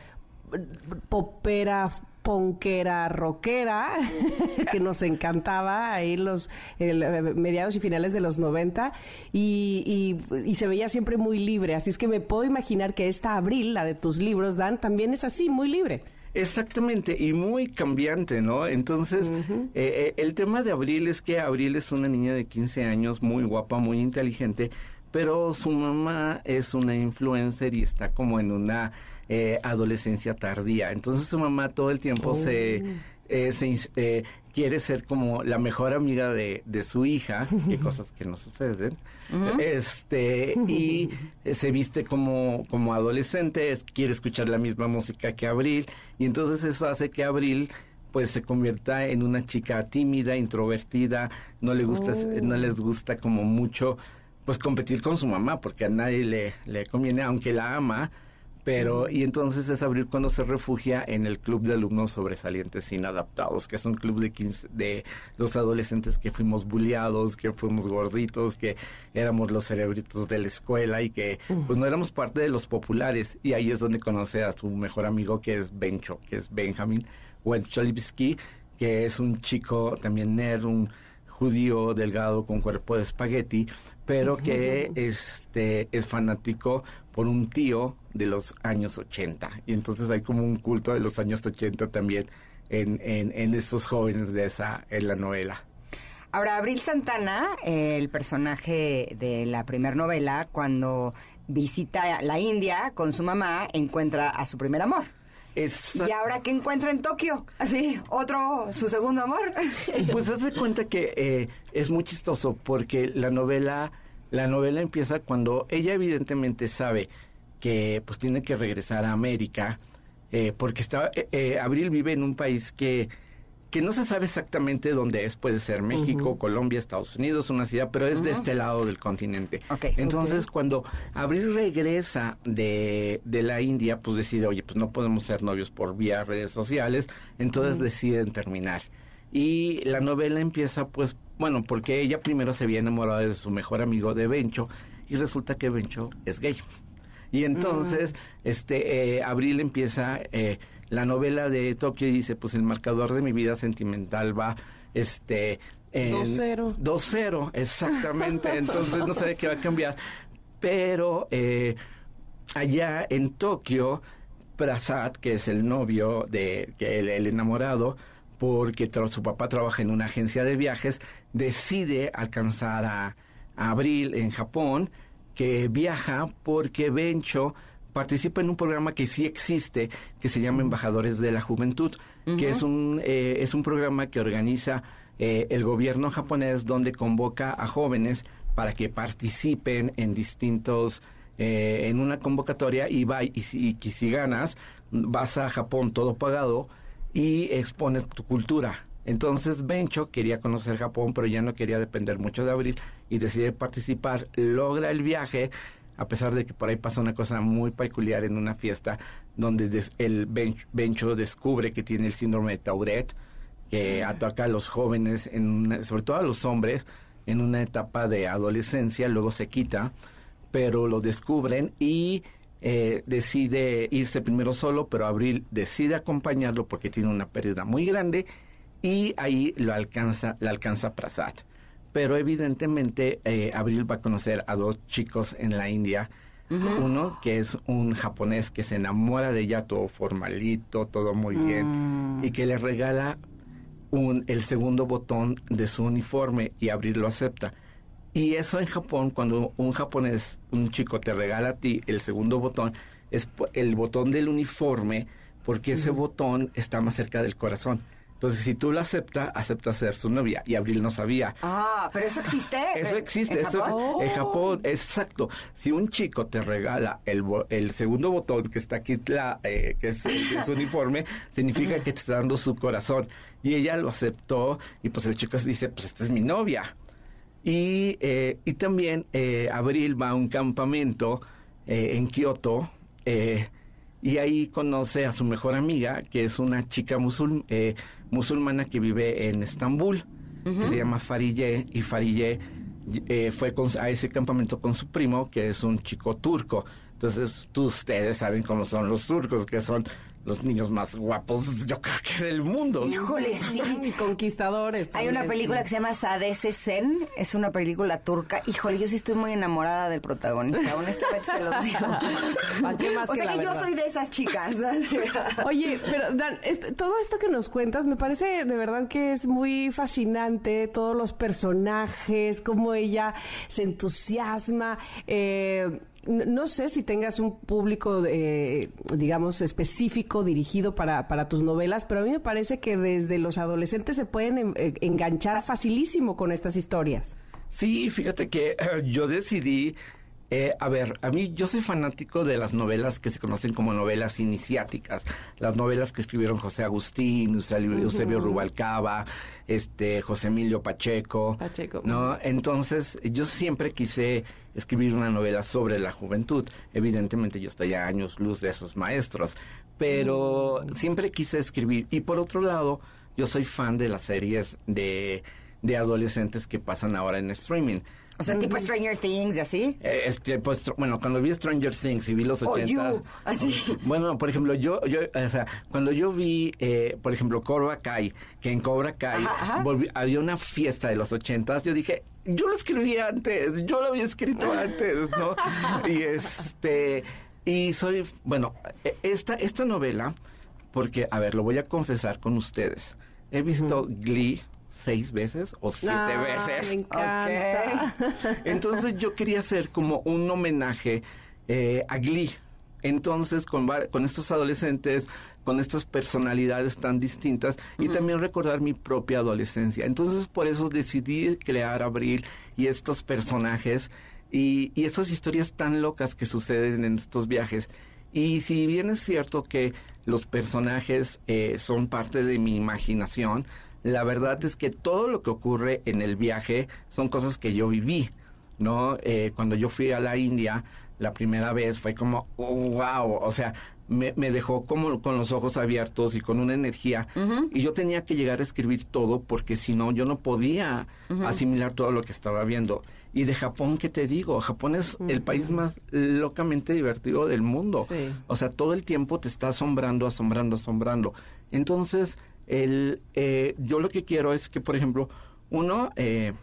popera ponquera rockera <laughs> que nos encantaba ahí los eh, mediados y finales de los 90 y, y, se veía siempre muy libre. Así es que me puedo imaginar que esta Abril, la de tus libros, Dan, también es así, muy libre.
Exactamente, y muy cambiante, ¿no? Entonces, eh, eh, el tema de Abril es que Abril es una niña de 15 años, muy guapa, muy inteligente, pero su mamá es una influencer y está como en una eh, adolescencia tardía. Entonces su mamá todo el tiempo se oh eh, se, eh, quiere ser como la mejor amiga de, de su hija, que <laughs> cosas que no suceden, este, y se viste como, como adolescente, quiere escuchar la misma música que Abril, y entonces eso hace que Abril pues se convierta en una chica tímida, introvertida, no le gusta, no oh. les gusta como mucho pues competir con su mamá, porque a nadie le, le conviene, aunque la ama, pero y entonces es abrir cuando se refugia en el club de alumnos sobresalientes inadaptados, que es un club de de los adolescentes que fuimos bulliados, que fuimos gorditos, que éramos los cerebritos de la escuela y que pues no éramos parte de los populares. Y ahí es donde conoce a su mejor amigo que es Bencho, que es Benjamin Wencholibsky, que es un chico también nerd, un judío delgado con cuerpo de espagueti, pero que este es fanático por un tío de los años 80. Y entonces hay como un culto de los años 80 también en, en, esos jóvenes de esa, en la novela.
Ahora, Abril Santana, el personaje de la primera novela, cuando visita la India con su mamá, encuentra a su primer amor. Y ahora que encuentra en Tokio, así, otro, su segundo amor.
Pues haz de cuenta que eh, es muy chistoso porque la novela, la novela empieza cuando ella evidentemente sabe que pues tiene que regresar a América eh, porque está, eh, Abril vive en un país que que no se sabe exactamente dónde es, puede ser México, Colombia, Estados Unidos, una ciudad, pero es de este lado del continente. Entonces, cuando Abril regresa de, de, la India, pues decide, oye, pues no podemos ser novios por vía redes sociales, entonces deciden terminar. Y la novela empieza, pues, bueno, porque ella primero se había enamorado de su mejor amigo de Bencho, y resulta que Bencho es gay. Y entonces, este, eh, Abril empieza... Eh, la novela de Tokio dice, pues el marcador de mi vida sentimental va, este...
2-0.
2-0, exactamente. <laughs> Entonces no sabe qué va a cambiar. pero eh, allá en Tokio, Prasad, que es el novio de el, enamorado, porque su papá trabaja en una agencia de viajes, decide alcanzar a, Abril en Japón, que viaja porque Bencho participa en un programa que sí existe, que se llama Embajadores de la Juventud, que es un, eh, es un programa que organiza eh, el gobierno japonés donde convoca a jóvenes para que participen en distintos eh, en una convocatoria y va y, si, si ganas vas a Japón todo pagado y expones tu cultura. Entonces Bencho quería conocer Japón, pero ya no quería depender mucho de Abril y decide participar, logra el viaje, a pesar de que por ahí pasa una cosa muy peculiar en una fiesta donde el Bencho descubre que tiene el síndrome de Tourette, que ataca a los jóvenes, en sobre todo a los hombres, en una etapa de adolescencia, luego se quita, pero lo descubren y eh, decide irse primero solo, pero Abril decide acompañarlo porque tiene una pérdida muy grande y ahí lo alcanza, la alcanza Prasad. Pero evidentemente eh, Abril va a conocer a dos chicos en la India. Uno que es un japonés que se enamora de ella todo formalito, todo muy bien, mm. y que le regala un, el segundo botón de su uniforme y Abril lo acepta. Y eso en Japón, cuando un japonés, un chico te regala a ti el segundo botón, es el botón del uniforme, porque ese botón está más cerca del corazón. Entonces, si tú lo aceptas, acepta ser su novia. Y Abril no sabía.
Ah, pero eso existe.
Eso existe. ¿En Japón? en Japón, exacto. Si un chico te regala el, el segundo botón que está aquí, la, eh, que es, su <laughs> uniforme, significa que te está dando su corazón. Y ella lo aceptó. Y pues el chico dice, pues esta es mi novia. Y, eh, y también eh, Abril va a un campamento en Kioto y ahí conoce a su mejor amiga, que es una chica musul, eh, musulmana que vive en Estambul, que se llama Farille, y Farille eh, fue a ese campamento con su primo, que es un chico turco. Entonces, tú, ustedes saben cómo son los turcos, que son los niños más guapos, yo creo que del mundo.
Híjole, sí.
Y conquistadores.
Hay una película que se llama Sadece Sen, es una película turca. Híjole, yo sí estoy muy enamorada del protagonista, honestamente se lo digo. <laughs> o sea que, yo soy de esas chicas. <laughs>
Oye, pero Dan, todo esto que nos cuentas me parece de verdad que es muy fascinante, todos los personajes, cómo ella se entusiasma. Eh, no sé si tengas un público, eh, digamos, específico dirigido para, para tus novelas, pero a mí me parece que desde los adolescentes se pueden eh, enganchar facilísimo con estas historias.
Sí, fíjate que yo decidí eh, a ver, a mí yo soy fanático de las novelas que se conocen como novelas iniciáticas, las novelas que escribieron José Agustín, Eusebio, Rubalcaba, este José Emilio Pacheco,
Pacheco,
¿no? Entonces, yo siempre quise escribir una novela sobre la juventud. Evidentemente yo estoy a años luz de esos maestros, pero mm. siempre quise escribir y por otro lado, yo soy fan de las series de de adolescentes que pasan ahora en streaming.
O sea, tipo Stranger Things y así.
Eh, este, pues, bueno, cuando vi Stranger Things y vi los 80. Oh, bueno, por ejemplo, yo, yo, o sea, cuando yo vi, eh, por ejemplo, Cobra Kai, que en Cobra Kai había una fiesta de los 80, yo dije, yo lo escribí antes, yo lo había escrito antes, ¿no? <laughs> y este, y soy, bueno, e, esta, esta novela, porque, a ver, lo voy a confesar con ustedes. He visto Glee seis veces o siete ah, veces.
Me encanta. <laughs>
Entonces yo quería hacer como un homenaje eh, a Glee. Entonces, con, con estos adolescentes, con estas personalidades tan distintas y también recordar mi propia adolescencia. Entonces, por eso decidí crear Abril y estos personajes y, y estas historias tan locas que suceden en estos viajes. Y si bien es cierto que los personajes eh, son parte de mi imaginación, la verdad es que todo lo que ocurre en el viaje son cosas que yo viví, ¿no? Eh, cuando yo fui a la India la primera vez fue como, wow, o sea, me, dejó como con los ojos abiertos y con una energía. Y yo tenía que llegar a escribir todo porque si no, yo no podía asimilar todo lo que estaba viendo. Y de Japón, ¿qué te digo? Japón es el país más locamente divertido del mundo. O sea, todo el tiempo te está asombrando, asombrando, asombrando. Entonces, el, eh, yo lo que quiero es que, por ejemplo, uno, eh,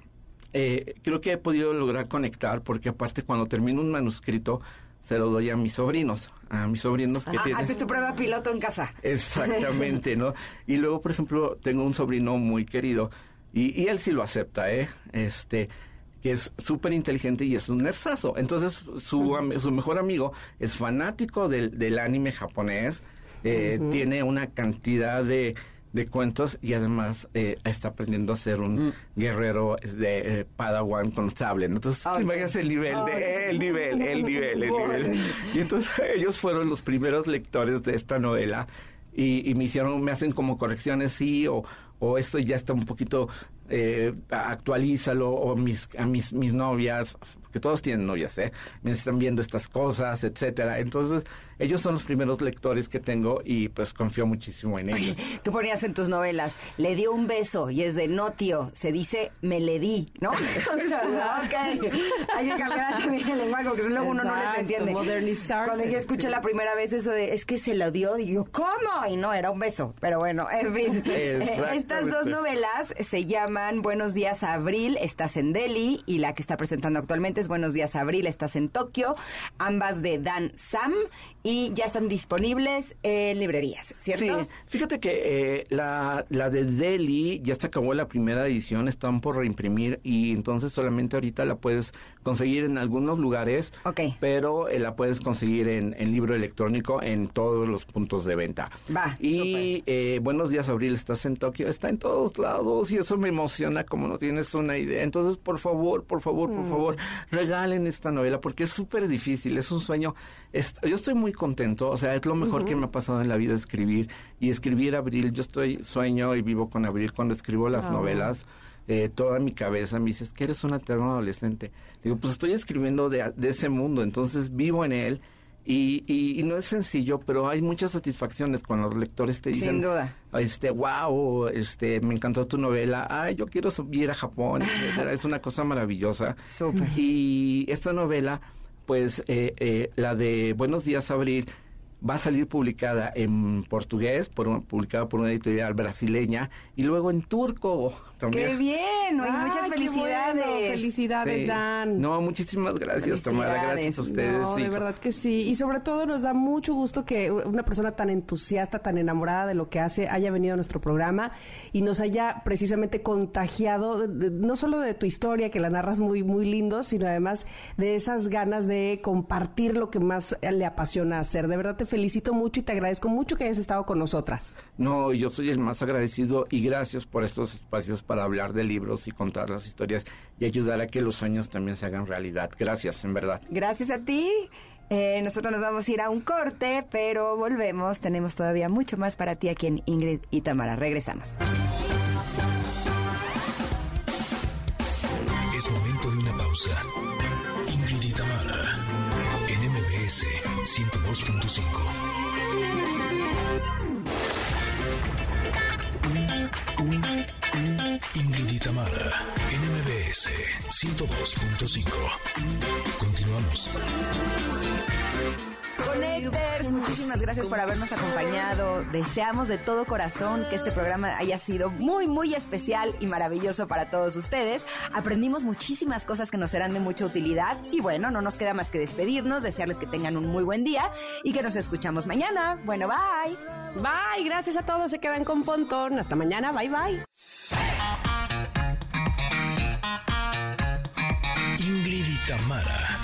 eh, creo que he podido lograr conectar porque aparte cuando termino un manuscrito se lo doy a mis sobrinos, a mis sobrinos que
ah,
tienen...
Haces tu prueba piloto en casa.
Exactamente, ¿no? <laughs> Y luego, por ejemplo, tengo un sobrino muy querido y, y él sí lo acepta, ¿eh? Este que es súper inteligente y es un nersazo. Entonces, su, su mejor amigo es fanático del, del anime japonés, eh, tiene una cantidad de, de cuentos y además eh, está aprendiendo a ser un mm. guerrero de eh, Padawan con sable. Entonces, okay. imagínate el nivel, de, el nivel, el nivel, el nivel. Y entonces <laughs> ellos fueron los primeros lectores de esta novela y, y me hicieron, me hacen como correcciones, sí, o, o esto ya está un poquito eh, actualízalo o mis a mis mis novias que todos tienen novias eh me están viendo estas cosas etcétera. Entonces ellos son los primeros lectores que tengo y pues confío muchísimo en ellos. <laughs>
Tú ponías en tus novelas le dio un beso y es de no tío se dice me le di no <laughs> <laughs> okay. hay que cambiar también el lenguaje porque luego uno no les entiende. cuando yo escuché la primera vez eso de es que se lo dio digo cómo y no era un beso pero bueno en fin. Estas dos novelas se llaman Buenos Días Abril, estás en Delhi, y la que está presentando actualmente Buenos Días Abril, estás en Tokio, ambas de Dan Sam, y ya están disponibles en librerías, ¿cierto?
Sí, fíjate que eh, la, la de Delhi ya se acabó la primera edición, están por reimprimir, y entonces solamente ahorita la puedes conseguir en algunos lugares, pero eh, la puedes conseguir en, en, libro electrónico en todos los puntos de venta.
Va,
y eh, Buenos Días Abril, estás en Tokio, está en todos lados, y eso me emociona como no tienes una idea. Entonces, por favor, por favor, por mm. favor, regalen esta novela porque es súper difícil, es un sueño. yo estoy muy contento, o sea, es lo mejor que me ha pasado en la vida escribir y escribir Abril. Yo estoy sueño y vivo con Abril cuando escribo las ah. novelas. Eh, toda mi cabeza me dice, que eres una eterna adolescente. Digo, pues estoy escribiendo de, de ese mundo, entonces vivo en él y, y, no es sencillo, pero hay muchas satisfacciones cuando los lectores te dicen,
Sin duda.
este, wow, este, me encantó tu novela, ay, yo quiero subir a Japón, es una cosa maravillosa. Y esta novela, pues, eh, eh, la de Buenos días, Abril, va a salir publicada en portugués, por, publicada por una editorial brasileña, y luego en turco también.
¡Qué bien! muchas felicidades.
Felicidades, Dan.
No, muchísimas gracias, Tamara. Gracias a ustedes.
No, de verdad que sí. Y sobre todo nos da mucho gusto que una persona tan entusiasta, tan enamorada de lo que hace, haya venido a nuestro programa y nos haya precisamente contagiado, no solo de tu historia, que la narras muy, muy lindo, sino además de esas ganas de compartir lo que más le apasiona hacer. De verdad te felicito mucho y te agradezco mucho que hayas estado con nosotras.
No, yo soy el más agradecido y gracias por estos espacios para hablar de libros y contar las historias y ayudar a que los sueños también se hagan realidad. Gracias, en verdad.
Gracias a ti. Eh, nosotros nos vamos a ir a un corte, pero volvemos. Tenemos todavía mucho más para ti aquí en Ingrid y Tamara. Regresamos.
Es momento de una pausa. 102.5. Ingrid y Tamara, NMBS 102.5. Continuamos.
Connectors, muchísimas gracias por habernos acompañado. Deseamos de todo corazón que este programa haya sido muy, muy especial y maravilloso para todos ustedes. Aprendimos muchísimas cosas que nos serán de mucha utilidad y bueno, no nos queda más que despedirnos, desearles que tengan un muy buen día y que nos escuchamos mañana. Bueno, bye.
Bye, gracias a todos, se quedan con Pontón. Hasta mañana, bye bye.
Ingrid y Tamara